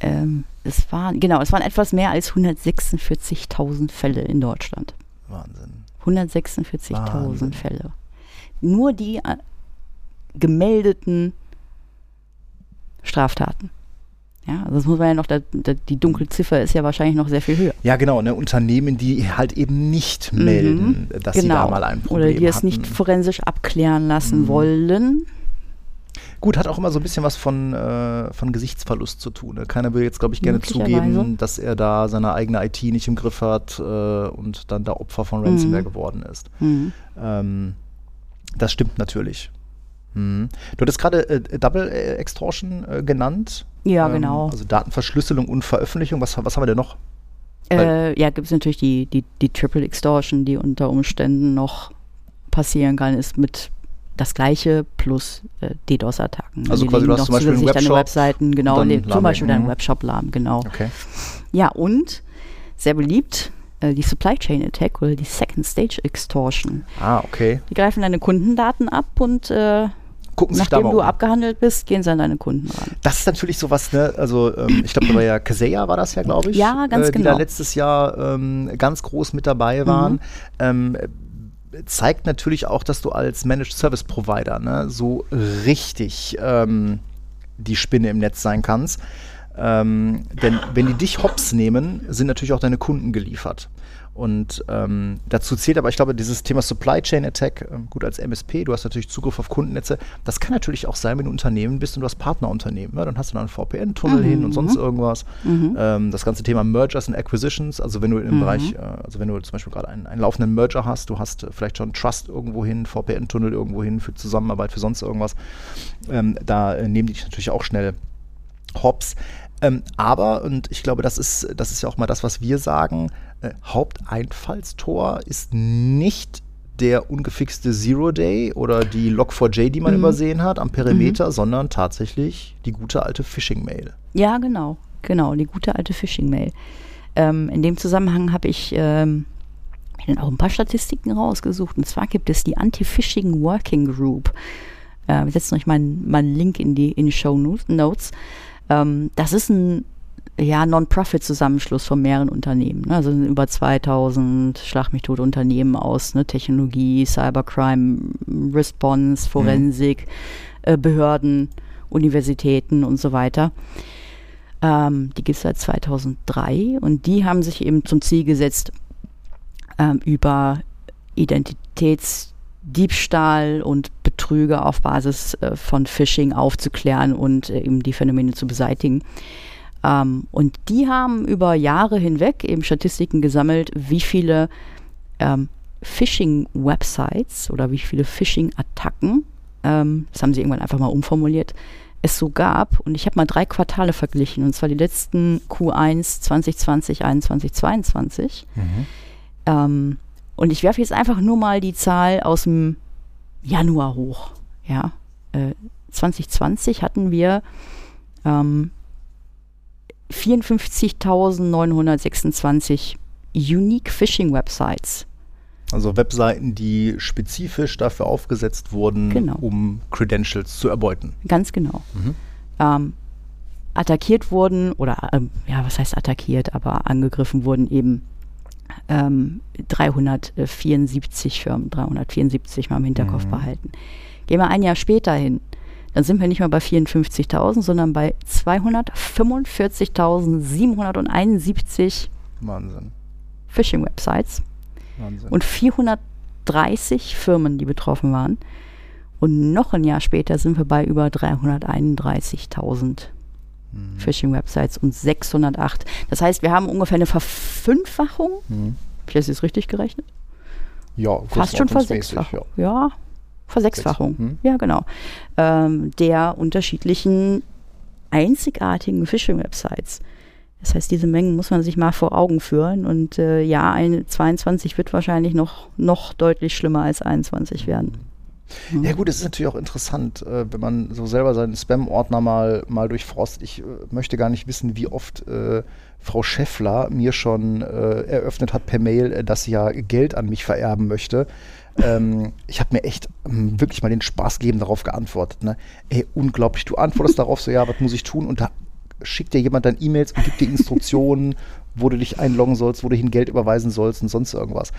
Ähm, es waren, genau, es waren etwas mehr als 146.000 Fälle in Deutschland. Wahnsinn. 146.000 Wahnsinn. Fälle. Nur die äh, gemeldeten Straftaten. Ja, also das muss man ja noch, da, da, die dunkle Ziffer ist ja wahrscheinlich noch sehr viel höher. Ja, genau, ne, Unternehmen, die halt eben nicht melden, dass sie da mal ein Problem Genau. Oder die es hatten. nicht forensisch abklären lassen Mhm. wollen. Gut, hat auch immer so ein bisschen was von, äh, von Gesichtsverlust zu tun. Ne? Keiner will jetzt, glaube ich, gerne zugeben, dass er da seine eigene IT nicht im Griff hat äh, und dann da Opfer von Ransomware Mhm. geworden ist. Mhm. Ähm, das stimmt natürlich. Mhm. Du hattest gerade äh, Double Extortion äh, genannt. Ja, Ähm, genau. Also Datenverschlüsselung und Veröffentlichung. Was, was haben wir denn noch? Äh, ja, gibt es natürlich die, die, die Triple Extortion, die unter Umständen noch passieren kann, ist mit das gleiche plus äh, DDoS-Attacken. Also Die quasi, du hast zum Beispiel einen deine Webseiten, genau, dann zum Beispiel deinen Mhm. Webshop lahm, genau. Okay. Ja, und sehr beliebt, äh, die Supply Chain Attack oder die Second Stage Extortion. Ah, okay. Die greifen deine Kundendaten ab und äh, Gucken sich da nachdem mal du um. abgehandelt bist, gehen sie an deine Kunden ran. Das ist natürlich sowas, ne, also ähm, ich glaube, da war ja Kaseya war das ja, glaube ich. Ja, ganz äh, Die da genau. letztes Jahr ähm, ganz groß mit dabei waren. Mhm. Ähm, zeigt natürlich auch, dass du als Managed Service Provider ne, so richtig ähm, die Spinne im Netz sein kannst. Ähm, denn wenn die dich hops nehmen, sind natürlich auch deine Kunden geliefert. Und ähm, dazu zählt aber, ich glaube, dieses Thema Supply Chain Attack, ähm, gut als MSP, du hast natürlich Zugriff auf Kundennetze. Das kann natürlich auch sein, wenn du Unternehmen bist und du hast Partnerunternehmen. Ja, dann hast du da einen VPN-Tunnel hin und sonst irgendwas. Mhm. Ähm, das ganze Thema Mergers und Acquisitions, also wenn du im Mhm. Bereich, äh, also wenn du zum Beispiel gerade einen, einen laufenden Merger hast, du hast äh, vielleicht schon Trust irgendwo hin, VPN-Tunnel irgendwo hin für Zusammenarbeit, für sonst irgendwas, ähm, da äh, nehmen die dich natürlich auch schnell hops. Ähm, aber, und ich glaube, das ist, das ist ja auch mal das, was wir sagen, äh, Haupteinfallstor ist nicht der ungefixte Zero-Day oder die Log4j, die man Mhm. übersehen hat am Perimeter, sondern tatsächlich die gute alte Phishing-Mail. Ja, genau, genau, die gute alte Phishing-Mail. Ähm, in dem Zusammenhang habe ich ähm, mir dann auch ein paar Statistiken rausgesucht. Und zwar gibt es die Anti-Phishing Working Group. Äh, wir setzen euch mal, mal einen Link in die, in die Show Notes. Ähm, das ist ein ja, Non-Profit-Zusammenschluss von mehreren Unternehmen. Ne? Also über 2000 Schlag mich tot Unternehmen aus ne? Technologie, Cybercrime, Response, Forensik, äh, Behörden, Universitäten und so weiter. Ähm, die gibt es seit 2003 und die haben sich eben zum Ziel gesetzt, ähm, über Identitätsdiebstahl und Betrüge auf Basis äh, von Phishing aufzuklären und äh, eben die Phänomene zu beseitigen. Ähm, und die haben über Jahre hinweg eben Statistiken gesammelt, wie viele ähm, Phishing-Websites oder wie viele Phishing-Attacken, ähm, das haben sie irgendwann einfach mal umformuliert, es so gab. Und ich habe mal drei Quartale verglichen, und zwar die letzten Q1 2020, 21, 22. Ähm, und ich werfe jetzt einfach nur mal die Zahl aus dem Januar hoch. Ja, äh, 2020 hatten wir ähm, 54.926 Unique Phishing Websites. Also Webseiten, die spezifisch dafür aufgesetzt wurden, Genau. um Credentials zu erbeuten. Ganz genau. Mhm. ähm, attackiert wurden oder ähm, ja, was heißt attackiert, aber angegriffen wurden eben ähm, 374 Firmen, 374 mal im Hinterkopf Mhm. behalten. Gehen wir ein Jahr später hin, dann sind wir nicht mehr bei 54.000, sondern bei 245.771 Wahnsinn. Phishing-Websites und 430 Firmen, die betroffen waren. Und noch ein Jahr später sind wir bei über 331.000 Mhm. Phishing-Websites und 608. Das heißt, wir haben ungefähr eine Verfünffachung. Mhm. Hab ich das jetzt richtig gerechnet? Ja, Fast schon Versechsfachung. Ja, Versechsfachung. Sechs- hm. Ja, genau. Ähm, der unterschiedlichen einzigartigen Phishing-Websites. Das heißt, diese Mengen muss man sich mal vor Augen führen. Und äh, ja, ein 22 wird wahrscheinlich noch, noch deutlich schlimmer als 21 werden. Ja gut, es ist natürlich auch interessant, äh, wenn man so selber seinen Spam-Ordner mal, mal durchforstet. Ich äh, möchte gar nicht wissen, wie oft äh, Frau Scheffler mir schon äh, eröffnet hat per Mail, äh, dass sie ja Geld an mich vererben möchte. Ähm, ich habe mir echt ähm, wirklich mal den Spaß gegeben, darauf geantwortet. Ne? Ey, unglaublich, du antwortest darauf so, ja, was muss ich tun? Und da schickt dir jemand dann E-Mails und gibt dir Instruktionen, <laughs> wo du dich einloggen sollst, wo du hin Geld überweisen sollst und sonst irgendwas.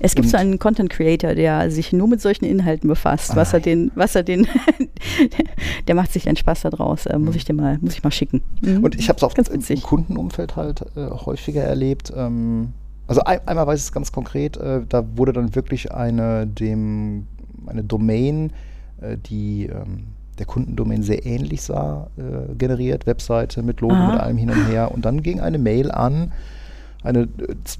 Es gibt Und- so einen Content Creator, der sich nur mit solchen Inhalten befasst. Was Ah. er den, was er den, <laughs> der macht sich einen Spaß daraus. Äh, muss ich dir mal, muss ich mal schicken. Mhm. Und ich habe es auch Ganz im. Kundenumfeld halt äh, häufiger erlebt. Ähm, also ein, einmal weiß ich es ganz konkret, äh, da wurde dann wirklich eine dem eine Domain, äh, die ähm, der Kundendomain sehr ähnlich sah, äh, generiert, Webseite mit Logo, Aha. mit allem hin und her. Und dann ging eine Mail an, eine äh,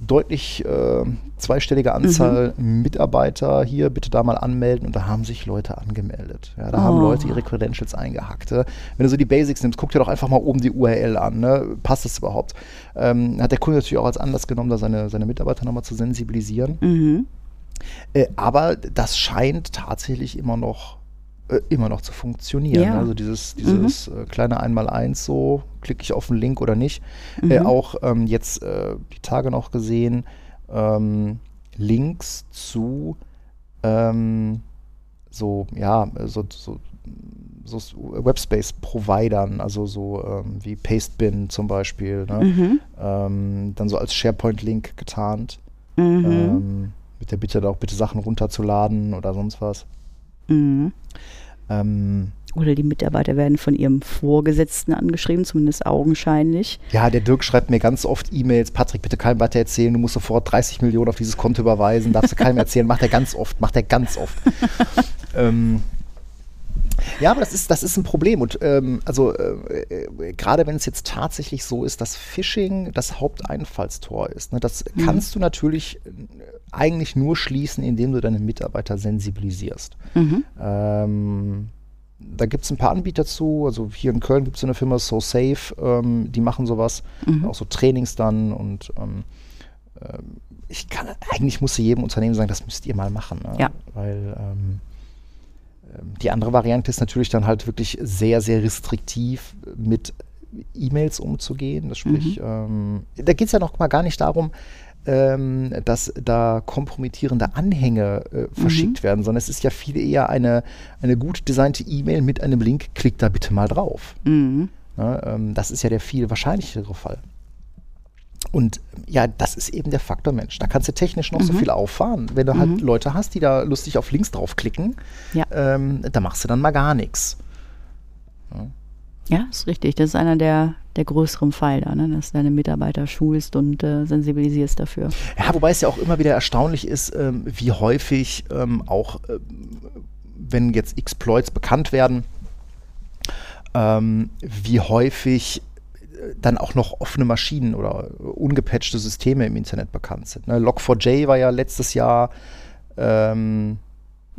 deutlich äh, zweistellige Anzahl Mitarbeiter hier bitte da mal anmelden und da haben sich Leute angemeldet. Ja, da haben Oh. Leute ihre Credentials eingehackt. Ja. Wenn du so die Basics nimmst, guck dir doch einfach mal oben die URL an. Ne? Passt das überhaupt? Ähm, hat der Kunde natürlich auch als Anlass genommen, da seine, seine Mitarbeiter nochmal zu sensibilisieren. Mhm. Äh, aber das scheint tatsächlich immer noch äh, immer noch zu funktionieren. Ja. Also dieses, dieses äh, kleine Einmaleins so, klicke ich auf den Link oder nicht. Äh, Mhm. auch ähm, jetzt äh, die Tage noch gesehen, ähm, Links zu ähm, so, ja, so, so, so Webspace-Providern, also so ähm, wie Pastebin zum Beispiel, ne? Mhm. ähm, dann so als SharePoint-Link getarnt. Mhm. Ähm, mit der Bitte, da auch bitte Sachen runterzuladen oder sonst was. Mhm. Ähm, Oder die Mitarbeiter werden von ihrem Vorgesetzten angeschrieben, zumindest augenscheinlich. ja, der Dirk schreibt mir ganz oft E-Mails, Patrick, bitte keinem weiter erzählen, du musst sofort 30 Millionen auf dieses Konto überweisen, darfst du keinem erzählen, macht er ganz oft, macht er ganz oft. <laughs> ähm, ja, aber das ist, das ist ein Problem. Und ähm, also äh, äh, gerade wenn es jetzt tatsächlich so ist, dass Phishing das Haupteinfallstor ist, ne, das Mhm. kannst du natürlich äh, eigentlich nur schließen, indem du deine Mitarbeiter sensibilisierst. Mhm. Ähm, da gibt es ein paar Anbieter zu. Also hier in Köln gibt es eine Firma So Safe, ähm, die machen sowas. Mhm. Auch so Trainings dann. Und ähm, ähm, ich kann, eigentlich musste jedem Unternehmen sagen, das müsst ihr mal machen. Ne? Ja. Weil ähm, ähm, die andere Variante ist natürlich dann halt wirklich sehr, sehr restriktiv mit E-Mails umzugehen. Das sprich, ähm, da geht es ja noch mal gar nicht darum, ähm, dass da kompromittierende Anhänge äh, verschickt werden, sondern es ist ja viel eher eine, eine gut designte E-Mail mit einem Link, klick da bitte mal drauf. Mhm. Ne, ähm, das ist ja der viel wahrscheinlichere Fall. Und ja, das ist eben der Faktor Mensch. Da kannst du technisch noch so viel auffahren. Wenn du halt Leute hast, die da lustig auf Links draufklicken, Ja. ähm, da machst du dann mal gar nichts. Ja, ist richtig. Das ist einer der, der größeren Pfeiler, ne? dass du deine Mitarbeiter schulst und äh, sensibilisierst dafür. Ja, wobei es ja auch immer wieder erstaunlich ist, ähm, wie häufig ähm, auch, ähm, wenn jetzt Exploits bekannt werden, ähm, wie häufig äh, dann auch noch offene Maschinen oder ungepatchte Systeme im Internet bekannt sind. Ne? Log4j war ja letztes Jahr ähm,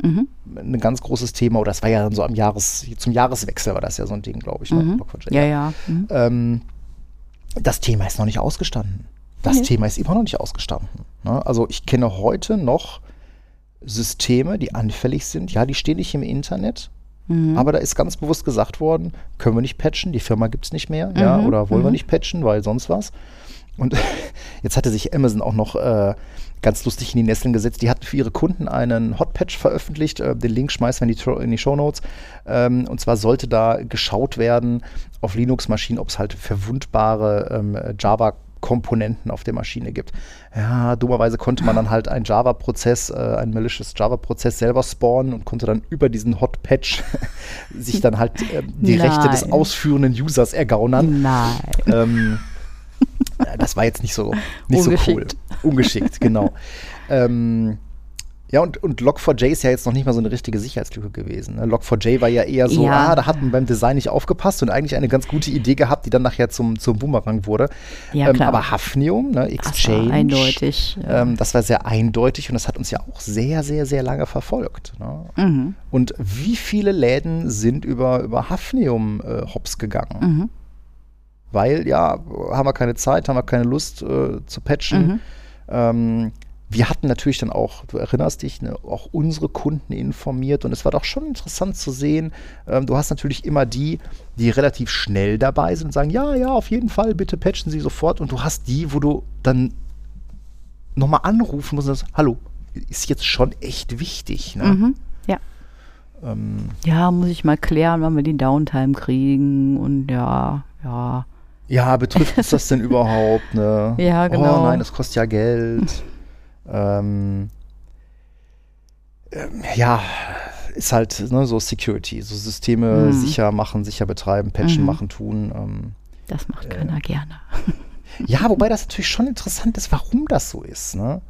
Mhm. ein ganz großes Thema, oder das war ja dann so am Jahres, zum Jahreswechsel war das ja so ein Ding, glaube ich. Ne? Mhm. Log4j. Ja, ja. Mhm. Ähm, das Thema ist noch nicht ausgestanden. Das Nee. Thema ist immer noch nicht ausgestanden. Ne? Also ich kenne heute noch Systeme, die anfällig sind. Ja, die stehen nicht im Internet, Mhm. aber da ist ganz bewusst gesagt worden, können wir nicht patchen, die Firma gibt es nicht mehr, ja, Mhm, oder wollen wir mhm. nicht patchen, weil sonst was. Und <laughs> jetzt hatte sich Amazon auch noch äh, ganz lustig in die Nesseln gesetzt. Die hatten für ihre Kunden einen Hotpatch veröffentlicht. Äh, den Link schmeißen wir in die, in die Show Notes. Ähm, und zwar sollte da geschaut werden auf Linux-Maschinen, ob es halt verwundbare ähm, Java Komponenten auf der Maschine gibt. Ja, dummerweise konnte man dann halt einen Java-Prozess, äh, einen malicious Java-Prozess selber spawnen und konnte dann über diesen Hot Patch <laughs> sich dann halt äh, die Nein. Rechte des ausführenden Users ergaunern. Nein. Ähm, äh, das war jetzt nicht so, nicht so cool. Ungeschickt. Ungeschickt, genau. <laughs> ähm, ja, und, und Log4j ist ja jetzt noch nicht mal so eine richtige Sicherheitslücke gewesen. Ne? Log4j war ja eher so, Ja. ah, da hat man beim Design nicht aufgepasst und eigentlich eine ganz gute Idee gehabt, die dann nachher zum, zum Boomerang wurde. Ja, ähm, aber Hafnium, ne, Das Exchange, war eindeutig. ähm, das war sehr eindeutig und das hat uns ja auch sehr, sehr, sehr lange verfolgt. Ne? Mhm. Und wie viele Läden sind über, über Hafnium äh, hops gegangen? Mhm. Weil, ja, haben wir keine Zeit, haben wir keine Lust äh, zu patchen. Mhm. Ähm, wir hatten natürlich dann auch, du erinnerst dich, ne, auch unsere Kunden informiert und es war doch schon interessant zu sehen. Ähm, du hast natürlich immer die, die relativ schnell dabei sind und sagen, ja, ja, auf jeden Fall, bitte patchen Sie sofort. Und du hast die, wo du dann nochmal anrufen musst und sagst, hallo, ist jetzt schon echt wichtig. Ne? Mhm. Ja. Ähm, ja, muss ich mal klären, wann wir die Downtime kriegen und ja, ja. ja, betrifft uns das denn <laughs> überhaupt? Ne? Ja, genau. Oh nein, das kostet ja Geld. Ähm, ähm, ja, ist halt ne, so Security, so Systeme Mhm. sicher machen, sicher betreiben, patchen, Mhm. machen, tun. Ähm, Das macht keiner gerne. <laughs> Ja, wobei das natürlich schon interessant ist, warum das so ist. Ne?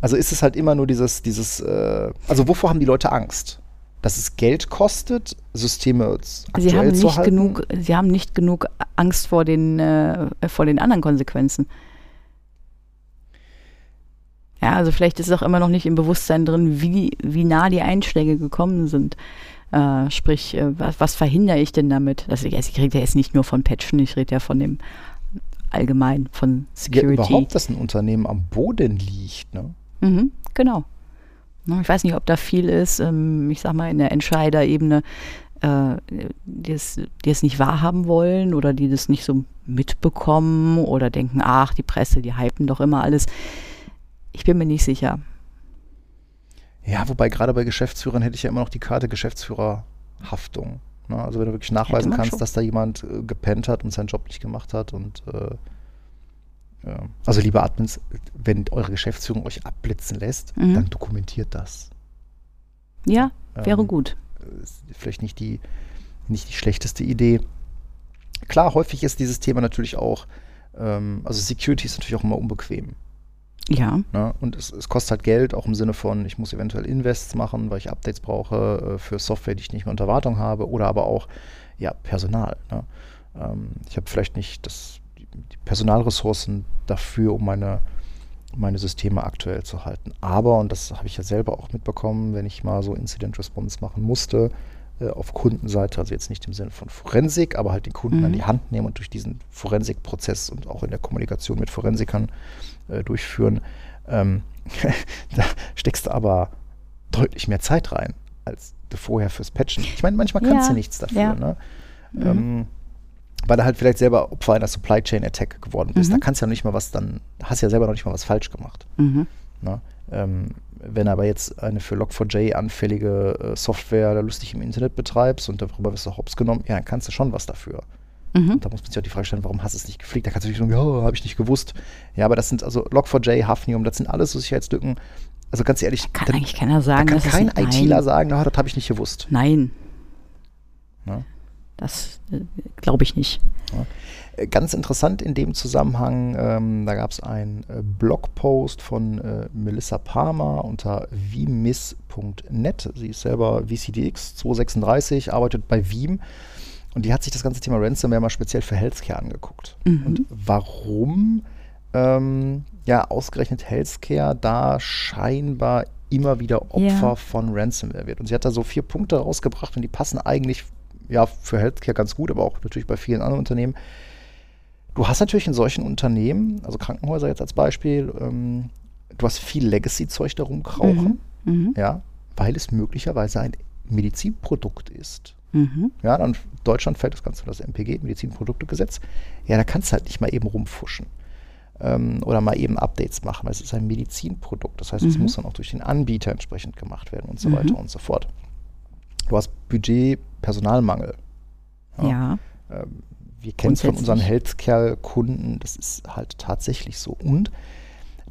Also ist es halt immer nur dieses, dieses, äh, also wovor haben die Leute Angst? Dass es Geld kostet, Systeme aktuell Sie haben zu nicht halten? genug, sie haben nicht genug Angst vor den, äh, vor den anderen Konsequenzen. Ja, also vielleicht ist es auch immer noch nicht im Bewusstsein drin, wie, wie nah die Einschläge gekommen sind. Äh, sprich, äh, was, was verhindere ich denn damit? Also, ich, ich rede ja jetzt nicht nur von Patchen, ich rede ja von dem allgemein, von Ja, Security. überhaupt, dass ein Unternehmen am Boden liegt. Ne? Mhm, genau. Na, Ich weiß nicht, ob da viel ist, ähm, ich sag mal, in der Entscheiderebene, äh, die, es, die es nicht wahrhaben wollen oder die das nicht so mitbekommen oder denken, ach, die Presse, die hypen doch immer alles. Ich bin mir nicht sicher. Ja, wobei gerade bei Geschäftsführern hätte ich ja immer noch die Karte Geschäftsführerhaftung. Ne? Also wenn du wirklich nachweisen kannst, schon. dass da jemand äh, gepennt hat und seinen Job nicht gemacht hat und äh, ja. also liebe Admins, wenn eure Geschäftsführung euch abblitzen lässt, Mhm. dann dokumentiert das. Ja, wäre Ähm, gut. vielleicht nicht die, nicht die schlechteste Idee. Klar, häufig ist dieses Thema natürlich auch, ähm, also Security ist natürlich auch immer unbequem. Ja. Ne? Und es, es kostet halt Geld, auch im Sinne von, ich muss eventuell Invests machen, weil ich Updates brauche äh, für Software, die ich nicht mehr unter Wartung habe, oder aber auch ja, Personal. Ne? Ähm, ich habe vielleicht nicht das, die, die Personalressourcen dafür, um meine, meine Systeme aktuell zu halten. Aber, und das habe ich ja selber auch mitbekommen, wenn ich mal so Incident Response machen musste, äh, auf Kundenseite, also jetzt nicht im Sinne von Forensik, aber halt den Kunden Mhm. an die Hand nehmen und durch diesen Forensikprozess und auch in der Kommunikation mit Forensikern äh, durchführen, ähm, <laughs> da steckst du aber deutlich mehr Zeit rein, als du vorher fürs Patchen. Ich meine, manchmal kannst Ja, du nichts dafür, ja. ne? Mhm. Ähm, weil du halt vielleicht selber Opfer einer Supply Chain Attack geworden bist. Mhm. Da kannst du ja noch nicht mal was dann, hast ja selber noch nicht mal was falsch gemacht. Mhm. Ne? Ähm, wenn aber jetzt eine für Log4j anfällige äh, Software da lustig im Internet betreibst und darüber wirst du hops genommen, ja, dann kannst du schon was dafür. Mhm. Da muss man sich auch die Frage stellen, warum hast du es nicht gepflegt? Da kannst du natürlich sagen, ja, habe ich nicht gewusst. Ja, aber das sind also Log4j, Hafnium, das sind alles so Sicherheitslücken. Also ganz ehrlich, Kann dann- eigentlich keiner da sagen, kann dass es kein. ITler sagen, na, das habe ich nicht gewusst. Nein. Ne? Das äh, glaube ich nicht. Äh, Ganz interessant in dem Zusammenhang, ähm, da gab es einen äh, Blogpost von äh, Melissa Palmer unter vmiss.net. Sie ist selber VCDX 236, arbeitet bei Veeam und die hat sich das ganze Thema Ransomware mal speziell für Healthcare angeguckt. Mhm. Und warum ähm, ja ausgerechnet Healthcare da scheinbar immer wieder Opfer Ja. von Ransomware wird. Und sie hat da so vier Punkte rausgebracht und die passen eigentlich ja für Healthcare ganz gut, aber auch natürlich bei vielen anderen Unternehmen. Du hast natürlich in solchen Unternehmen, also Krankenhäuser jetzt als Beispiel, ähm, du hast viel Legacy-Zeug da rumkrauchen, Mhm. ja, weil es möglicherweise ein Medizinprodukt ist. Mhm. Ja, dann in Deutschland fällt das Ganze unter das MPG, Medizinproduktegesetz. Ja, da kannst du halt nicht mal eben rumfuschen. ähm, oder mal eben Updates machen, weil es ist ein Medizinprodukt. Das heißt, es Mhm. muss dann auch durch den Anbieter entsprechend gemacht werden und so Mhm. weiter und so fort. Du hast Budget, Personalmangel. Ja. Ja. Ähm, wir kennen es von unseren. Healthcare-Kunden, das ist halt tatsächlich so. Und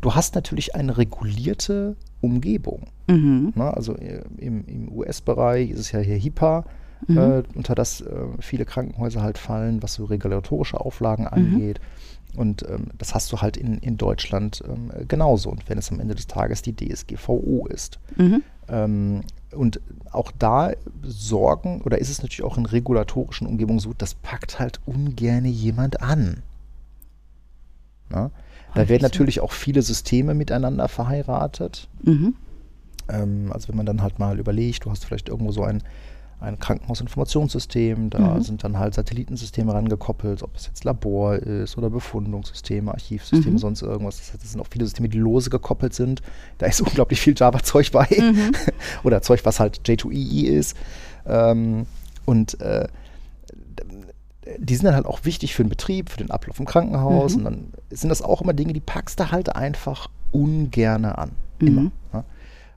du hast natürlich eine regulierte Umgebung. Mhm. Ne? Also äh, im, im US-Bereich ist es ja hier HIPAA, Mhm. äh, unter das äh, viele Krankenhäuser halt fallen, was so regulatorische Auflagen angeht. Und ähm, das hast du halt in, in Deutschland ähm, genauso. Und wenn es am Ende des Tages die DSGVO ist. Mhm. Ähm, und auch da sorgen, oder ist es natürlich auch in regulatorischen Umgebungen so, das packt halt ungerne jemand an. Na? Da werden natürlich auch viele Systeme miteinander verheiratet. Mhm. Ähm, also wenn man dann halt mal überlegt, du hast vielleicht irgendwo so ein, ein Krankenhausinformationssystem, da Mhm. sind dann halt Satellitensysteme rangekoppelt, ob es jetzt Labor ist oder Befundungssysteme, Archivsysteme, Mhm. sonst irgendwas. Das, heißt, das sind auch viele Systeme, die lose gekoppelt sind. Da ist <laughs> unglaublich viel Java-Zeug bei Mhm. <laughs> oder Zeug, was halt J2EE ist. Ähm, und äh, die sind dann halt auch wichtig für den Betrieb, für den Ablauf im Krankenhaus. Mhm. Und dann sind das auch immer Dinge, die packst du halt einfach ungerne an. Immer. Mhm. Ja.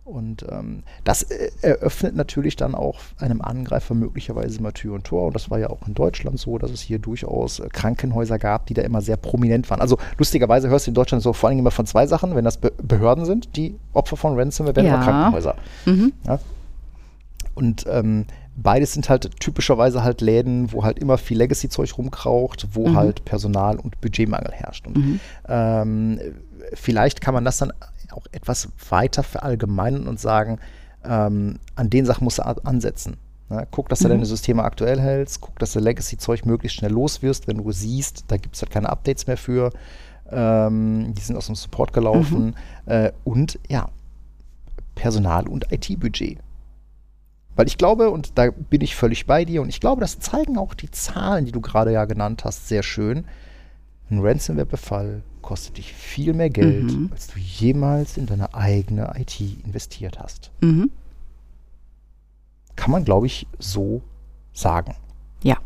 Und ähm, das äh, eröffnet natürlich dann auch einem Angreifer möglicherweise immer Tür und Tor. Und das war ja auch in Deutschland so, dass es hier durchaus äh, Krankenhäuser gab, die da immer sehr prominent waren. Also lustigerweise hörst du in Deutschland so vor allem immer von zwei Sachen. Wenn das Be Behörden sind, die Opfer von Ransomware werden, Ja. oder Krankenhäuser. Mhm. Ja? Und ähm, beides sind halt typischerweise halt Läden, wo halt immer viel Legacy-Zeug rumkraucht, wo Mhm. halt Personal- und Budgetmangel herrscht. Und Mhm. ähm, vielleicht kann man das dann auch etwas weiter verallgemeinern und sagen, ähm, an den Sachen musst du ansetzen. Ne? Guck, dass du Mhm. deine Systeme aktuell hältst, guck, dass du Legacy-Zeug möglichst schnell los wirst, wenn du siehst, da gibt es halt keine Updates mehr für. Ähm, die sind aus dem Support gelaufen. Äh, und ja, Personal- und IT-Budget. Weil ich glaube, und da bin ich völlig bei dir, und ich glaube, das zeigen auch die Zahlen, die du gerade ja genannt hast, sehr schön. Ein Ransomware-Befall kostet dich viel mehr Geld, Mhm. als du jemals in deine eigene IT investiert hast. Mhm. Kann man, glaube ich, so sagen. Ja.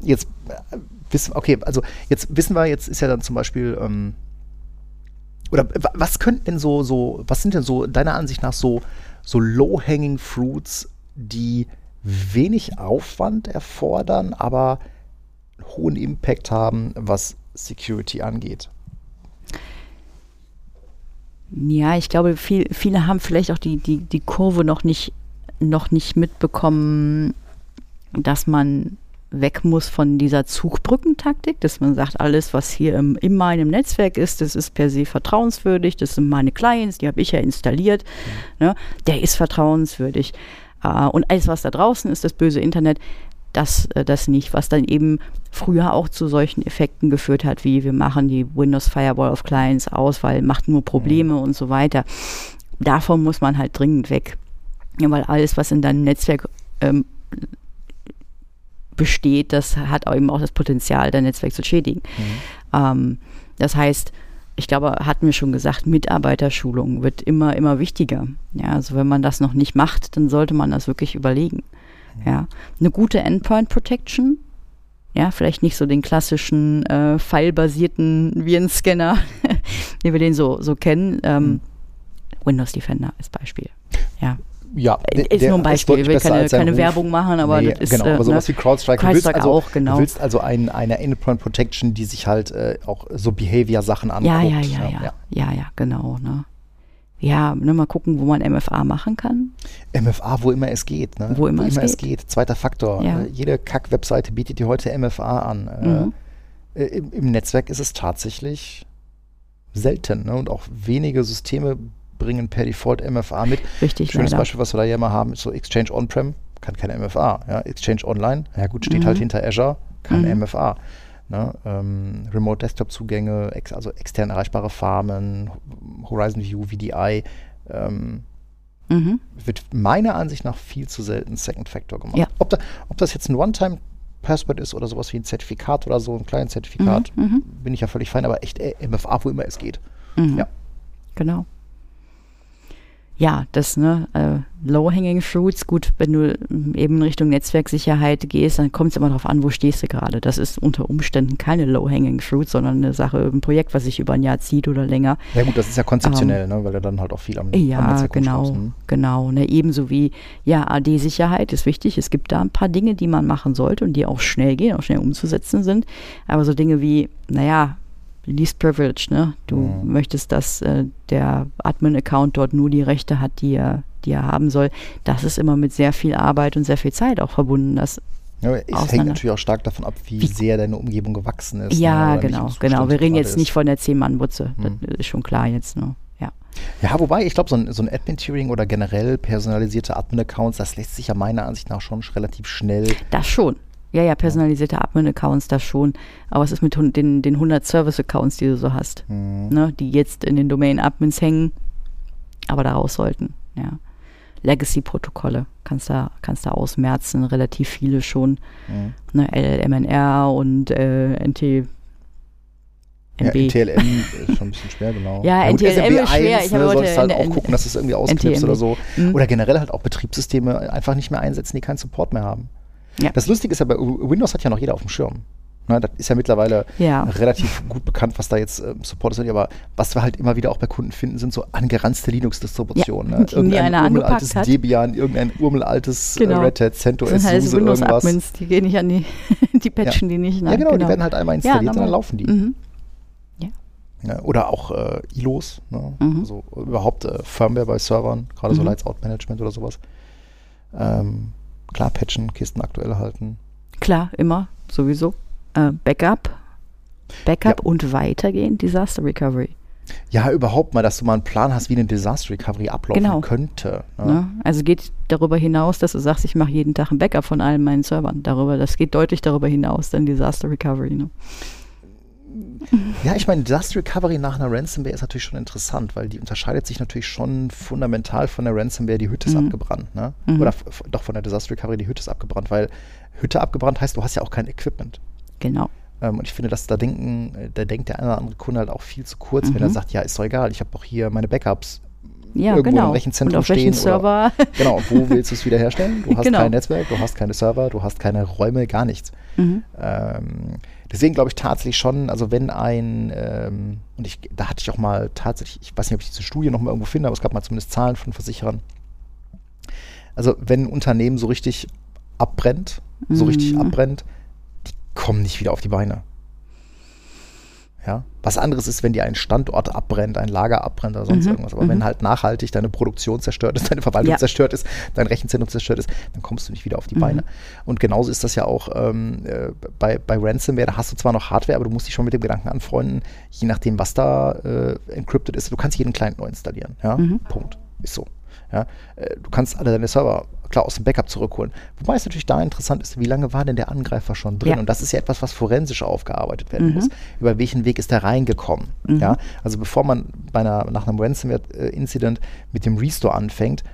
Jetzt äh, wissen, okay, also jetzt wissen wir, jetzt ist ja dann zum Beispiel, ähm, oder wa- was könnten denn so, so, was sind denn so deiner Ansicht nach so, so low-hanging fruits, die wenig Aufwand erfordern, aber hohen Impact haben, was Security angeht? Ja, ich glaube, viel, viele haben vielleicht auch die, die, die Kurve noch nicht, noch nicht mitbekommen, dass man weg muss von dieser Zugbrückentaktik, dass man sagt, alles, was hier im, in meinem Netzwerk ist, das ist per se vertrauenswürdig, das sind meine Clients, die habe ich ja installiert, ne, der ist vertrauenswürdig. Äh, und alles, was da draußen ist, das böse Internet, das, äh, das nicht, was dann eben früher auch zu solchen Effekten geführt hat, wie wir machen die Windows Firewall auf Clients aus, weil macht nur Probleme und so weiter. Davon muss man halt dringend weg. Ja, weil alles, was in deinem Netzwerk ähm, besteht, das hat eben auch das Potenzial, dein Netzwerk zu schädigen. Ähm, das heißt, ich glaube, hatten wir schon gesagt, Mitarbeiterschulung wird immer, immer wichtiger. Ja, also wenn man das noch nicht macht, dann sollte man das wirklich überlegen. Ja, eine gute Endpoint Protection. Ja, vielleicht nicht so den klassischen äh, File-basierten Virenscanner, <laughs> wie wir den so, so kennen. Ähm, Windows Defender als Beispiel. Ja, Ja, der- ist nur ein Beispiel. Ich will keine, keine. Werbung machen, aber Nee, das ist. genau, äh, aber sowas ne? wie CrowdStrike. Du willst CrowdStrike also, auch, genau. Du willst also ein, eine Endpoint Protection, die sich halt äh, auch so Behavior-Sachen anguckt. Ja, ja, ja, ja, ja, ja, genau. Ne? Ja, ne, mal gucken, wo man MFA machen kann. MFA, wo immer es geht. Ne? Wo immer es geht. Zweiter Faktor. Ja. Äh, jede Kack-Webseite bietet dir heute MFA an. Äh, Mhm. äh, im, Im Netzwerk ist es tatsächlich selten. Ne? Und auch wenige Systeme bringen per Default MFA mit. Richtig, Schönes leider. Beispiel, was wir da ja immer haben, ist so Exchange On-Prem, kann keine MFA. Ja? Exchange Online, ja gut, steht Mhm. halt hinter Azure, kein Mhm. MFA. Ne? Ähm, Remote Desktop-Zugänge, ex also extern erreichbare Farmen, Horizon View, VDI, ähm, Mhm. wird meiner Ansicht nach viel zu selten Second Factor gemacht. Ja. Ob, da, ob das jetzt ein One-Time-Password ist oder sowas wie ein Zertifikat oder so, ein kleines Zertifikat, Mhm, mhm. bin ich ja völlig fein, aber echt MFA, wo immer es geht. Mhm. Ja. Genau. Ja, das, ne, äh, Low-Hanging Fruits, gut, wenn du eben in Richtung Netzwerksicherheit gehst, dann kommt es immer darauf an, wo stehst du gerade. Das ist unter Umständen keine Low-Hanging Fruits, sondern eine Sache, ein Projekt, was sich über ein Jahr zieht oder länger. Ja gut, das ist ja konzeptionell, ähm, ne, weil er dann halt auch viel am Ja, am genau, hm. genau. Ne, ebenso wie, ja, AD-Sicherheit ist wichtig. Es gibt da ein paar Dinge, die man machen sollte und die auch schnell gehen, auch schnell umzusetzen sind. Aber so Dinge wie, naja, least privilege, ne? Du mhm. möchtest, dass äh, der Admin-Account dort nur die Rechte hat, die er, die er haben soll. Das ist immer mit sehr viel Arbeit und sehr viel Zeit auch verbunden. Das ja, es hängt natürlich auch stark davon ab, wie, wie sehr deine Umgebung gewachsen ist. Ja, ne? genau, genau. Wir reden jetzt ist. nicht von der Zehn-Mann-Butze. Mhm. Das ist schon klar jetzt. Ja. ja, wobei, ich glaube, so ein, so ein Admin-Tiering oder generell personalisierte Admin-Accounts, das lässt sich ja meiner Ansicht nach schon relativ schnell. Das schon. Ja, ja, personalisierte Admin-Accounts, das schon. Aber es ist mit den, den 100 Service-Accounts, die du so hast, mhm. ne, die jetzt in den Domain-Admins hängen, aber da raus sollten. Ja. Legacy-Protokolle kannst da, kannst da ausmerzen, relativ viele schon. Mhm. Ne, LLMNR und äh, NT. NB. Ja, NTLM <laughs> ist schon ein bisschen schwer, genau. ja, ja NTLM ist schwer. Ich ne, solltest halt auch gucken, dass du es irgendwie ausklippst oder so. Mhm. Oder generell halt auch Betriebssysteme einfach nicht mehr einsetzen, die keinen Support mehr haben. Ja. Das Lustige ist ja, bei Windows hat ja noch jeder auf dem Schirm. Ne, das ist ja mittlerweile ja. relativ gut bekannt, was da jetzt äh, Support ist. Aber was wir halt immer wieder auch bei Kunden finden, sind so angeranzte Linux-Distributionen. Ja, ne? Irgendein urmelaltes Debian, irgendein urmelaltes äh, genau. Red Hat, CentOS, das heißt SUSE, irgendwas. Admins, die gehen nicht an die, <laughs> die patchen ja. die nicht. Ne? Ja, genau, genau, die werden halt einmal installiert und dann laufen die. Mhm. Ja. oder auch äh, ILOs, ne? mhm. also überhaupt äh, Firmware bei Servern, gerade mhm. so Lights-Out-Management oder sowas. Ähm, Klar, patchen, Kisten aktuell halten. Klar, immer, sowieso. Äh, Backup, Backup ja. und weitergehen, Disaster Recovery. Ja, überhaupt mal, dass du mal einen Plan hast, wie eine Disaster Recovery ablaufen genau. könnte. Ne? Ne? Also geht darüber hinaus, dass du sagst, ich mache jeden Tag ein Backup von allen meinen Servern. Darüber, das geht deutlich darüber hinaus, dann Disaster Recovery. Ne? Ja, ich meine, Disaster Recovery nach einer Ransomware ist natürlich schon interessant, weil die unterscheidet sich natürlich schon fundamental von der Ransomware, die Hütte ist mhm. abgebrannt, ne? Mhm. Oder doch von der Disaster Recovery, die Hütte ist abgebrannt, weil Hütte abgebrannt heißt, du hast ja auch kein Equipment. Genau. Ähm, und ich finde, dass da denken, äh, da denkt der eine oder andere Kunde halt auch viel zu kurz, mhm. wenn er mhm. sagt, ja, ist doch egal, ich habe doch hier meine Backups ja, irgendwo genau. im Rechenzentrum und auf stehen. Server. Oder, <laughs> genau, und wo willst du es wiederherstellen? Du <laughs> hast genau. kein Netzwerk, du hast keine Server, du hast keine Räume, gar nichts. Mhm. Ähm, deswegen glaube ich tatsächlich schon, also wenn ein, ähm, und ich, da hatte ich auch mal tatsächlich, ich weiß nicht, ob ich diese Studie noch mal irgendwo finde, aber es gab mal zumindest Zahlen von Versicherern. Also wenn ein Unternehmen so richtig abbrennt, so richtig mhm. abbrennt, die kommen nicht wieder auf die Beine. Ja? Was anderes ist, wenn dir ein Standort abbrennt, ein Lager abbrennt oder sonst mhm. irgendwas. Aber mhm. wenn halt nachhaltig deine Produktion zerstört ist, <laughs> deine Verwaltung ja. zerstört ist, dein Rechenzentrum zerstört ist, dann kommst du nicht wieder auf die mhm. Beine. Und genauso ist das ja auch ähm, äh, bei, bei Ransomware. Da hast du zwar noch Hardware, aber du musst dich schon mit dem Gedanken anfreunden, je nachdem, was da äh, encrypted ist. Du kannst jeden Client neu installieren. Ja? Mhm. Punkt. Ist so. Ja? Äh, du kannst alle deine Server klar aus dem Backup zurückholen. Wobei es natürlich da interessant ist, wie lange war denn der Angreifer schon drin? Ja. Und das ist ja etwas, was forensisch aufgearbeitet werden mhm. muss. Über welchen Weg ist er reingekommen? Mhm. Ja? Also bevor man bei einer, nach einem Ransomware-Incident mit dem Restore anfängt,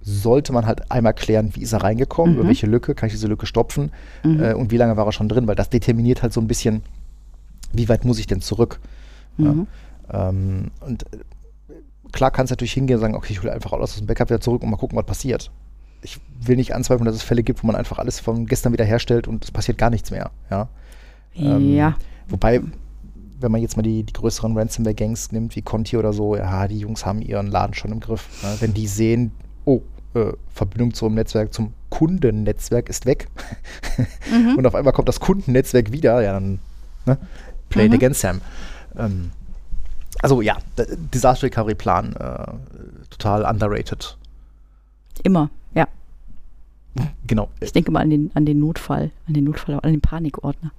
sollte man halt einmal klären, wie ist er reingekommen, mhm. über welche Lücke, kann ich diese Lücke stopfen mhm. äh, und wie lange war er schon drin, weil das determiniert halt so ein bisschen, wie weit muss ich denn zurück. Mhm. Ja? Ähm, und äh, klar kannst du natürlich hingehen und sagen, okay, ich hole einfach alles aus dem Backup wieder zurück und mal gucken, was passiert ich will nicht anzweifeln, dass es Fälle gibt, wo man einfach alles von gestern wieder herstellt und es passiert gar nichts mehr. Ja. Ähm, ja. Wobei, wenn man jetzt mal die, die größeren Ransomware-Gangs nimmt, wie Conti oder so, ja, die Jungs haben ihren Laden schon im Griff. Ne? Wenn die sehen, oh, äh, Verbindung zum Netzwerk, zum Kundennetzwerk ist weg <laughs> mhm. und auf einmal kommt das Kundennetzwerk wieder, ja, dann ne? play mhm. it again, Sam. Ähm, also ja, Disaster Recovery Plan, äh, total underrated. Immer. Ja. Genau. Ich denke mal an den, an den Notfall, an den Notfall, an den Panikordner.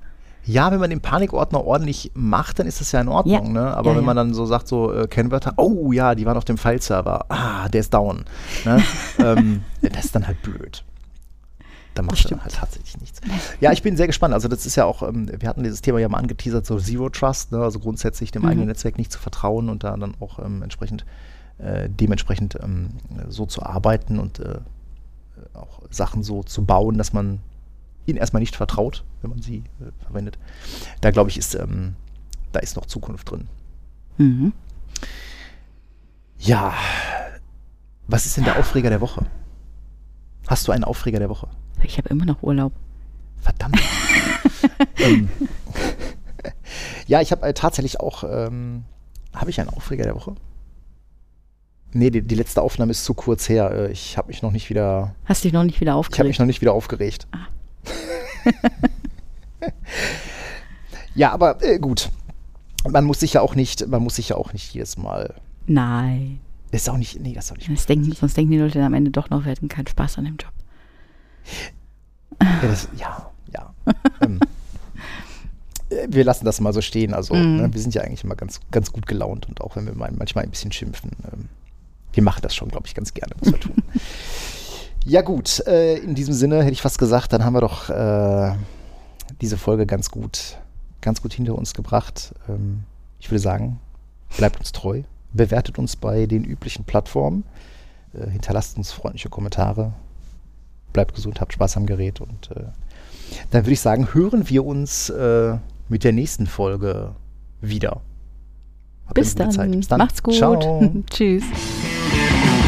Ja, wenn man den Panikordner ordentlich macht, dann ist das ja in Ordnung, ja. ne? Aber ja, wenn man dann so sagt, so äh, Kennwörter, oh ja, die waren auf dem File-Server, ah, der ist down. Ne? <laughs> ähm, das ist dann halt blöd. Da macht dann halt tatsächlich nichts. Ja, ich bin sehr gespannt. Also das ist ja auch, ähm, wir hatten dieses Thema ja mal angeteasert, so Zero Trust, ne? also grundsätzlich dem mhm. eigenen Netzwerk nicht zu vertrauen und da dann auch ähm, entsprechend äh, dementsprechend ähm, so zu arbeiten und äh, auch Sachen so zu bauen, dass man ihnen erstmal nicht vertraut, wenn man sie äh, verwendet. Da glaube ich, ist, ähm, da ist noch Zukunft drin. Mhm. Ja, Was ist denn der Aufreger der Woche? Hast du einen Aufreger der Woche? Ich habe immer noch Urlaub. Verdammt. <laughs> ähm, <laughs> ja, ich habe äh, tatsächlich auch. Ähm, habe ich einen Aufreger der Woche? Nee, die, die, letzte Aufnahme ist zu kurz her. Äh, ich habe mich noch nicht wieder. Hast dich noch nicht wieder aufgeregt? Ich habe mich noch nicht wieder aufgeregt. Ah. <laughs> ja, aber äh, gut. Man muss sich ja auch nicht, man muss sich ja auch nicht jedes Mal. Nein. ist auch nicht, nee, das ist auch nicht. Das denken, sonst denken die Leute am Ende doch noch, wir hätten keinen Spaß an dem Job. Ja, das, ja. ja. ähm, äh, <laughs> wir lassen das mal so stehen. Also, mm. ne, wir sind ja eigentlich immer ganz, ganz gut gelaunt und auch wenn wir mal, manchmal ein bisschen schimpfen, ähm, wir machen das schon, glaube ich, ganz gerne, was wir tun. ja, gut, äh, in diesem Sinne hätte ich fast gesagt, dann haben wir doch äh, diese Folge ganz gut, ganz gut hinter uns gebracht. Ähm, ich würde sagen, bleibt uns treu, bewertet uns bei den üblichen Plattformen, äh, hinterlasst uns freundliche Kommentare, bleibt gesund, habt Spaß am Gerät und äh, dann würde ich sagen, hören wir uns äh, mit der nächsten Folge wieder. Bis dann. Bis dann. Macht's gut. Ciao. <laughs> Tschüss. Thank you.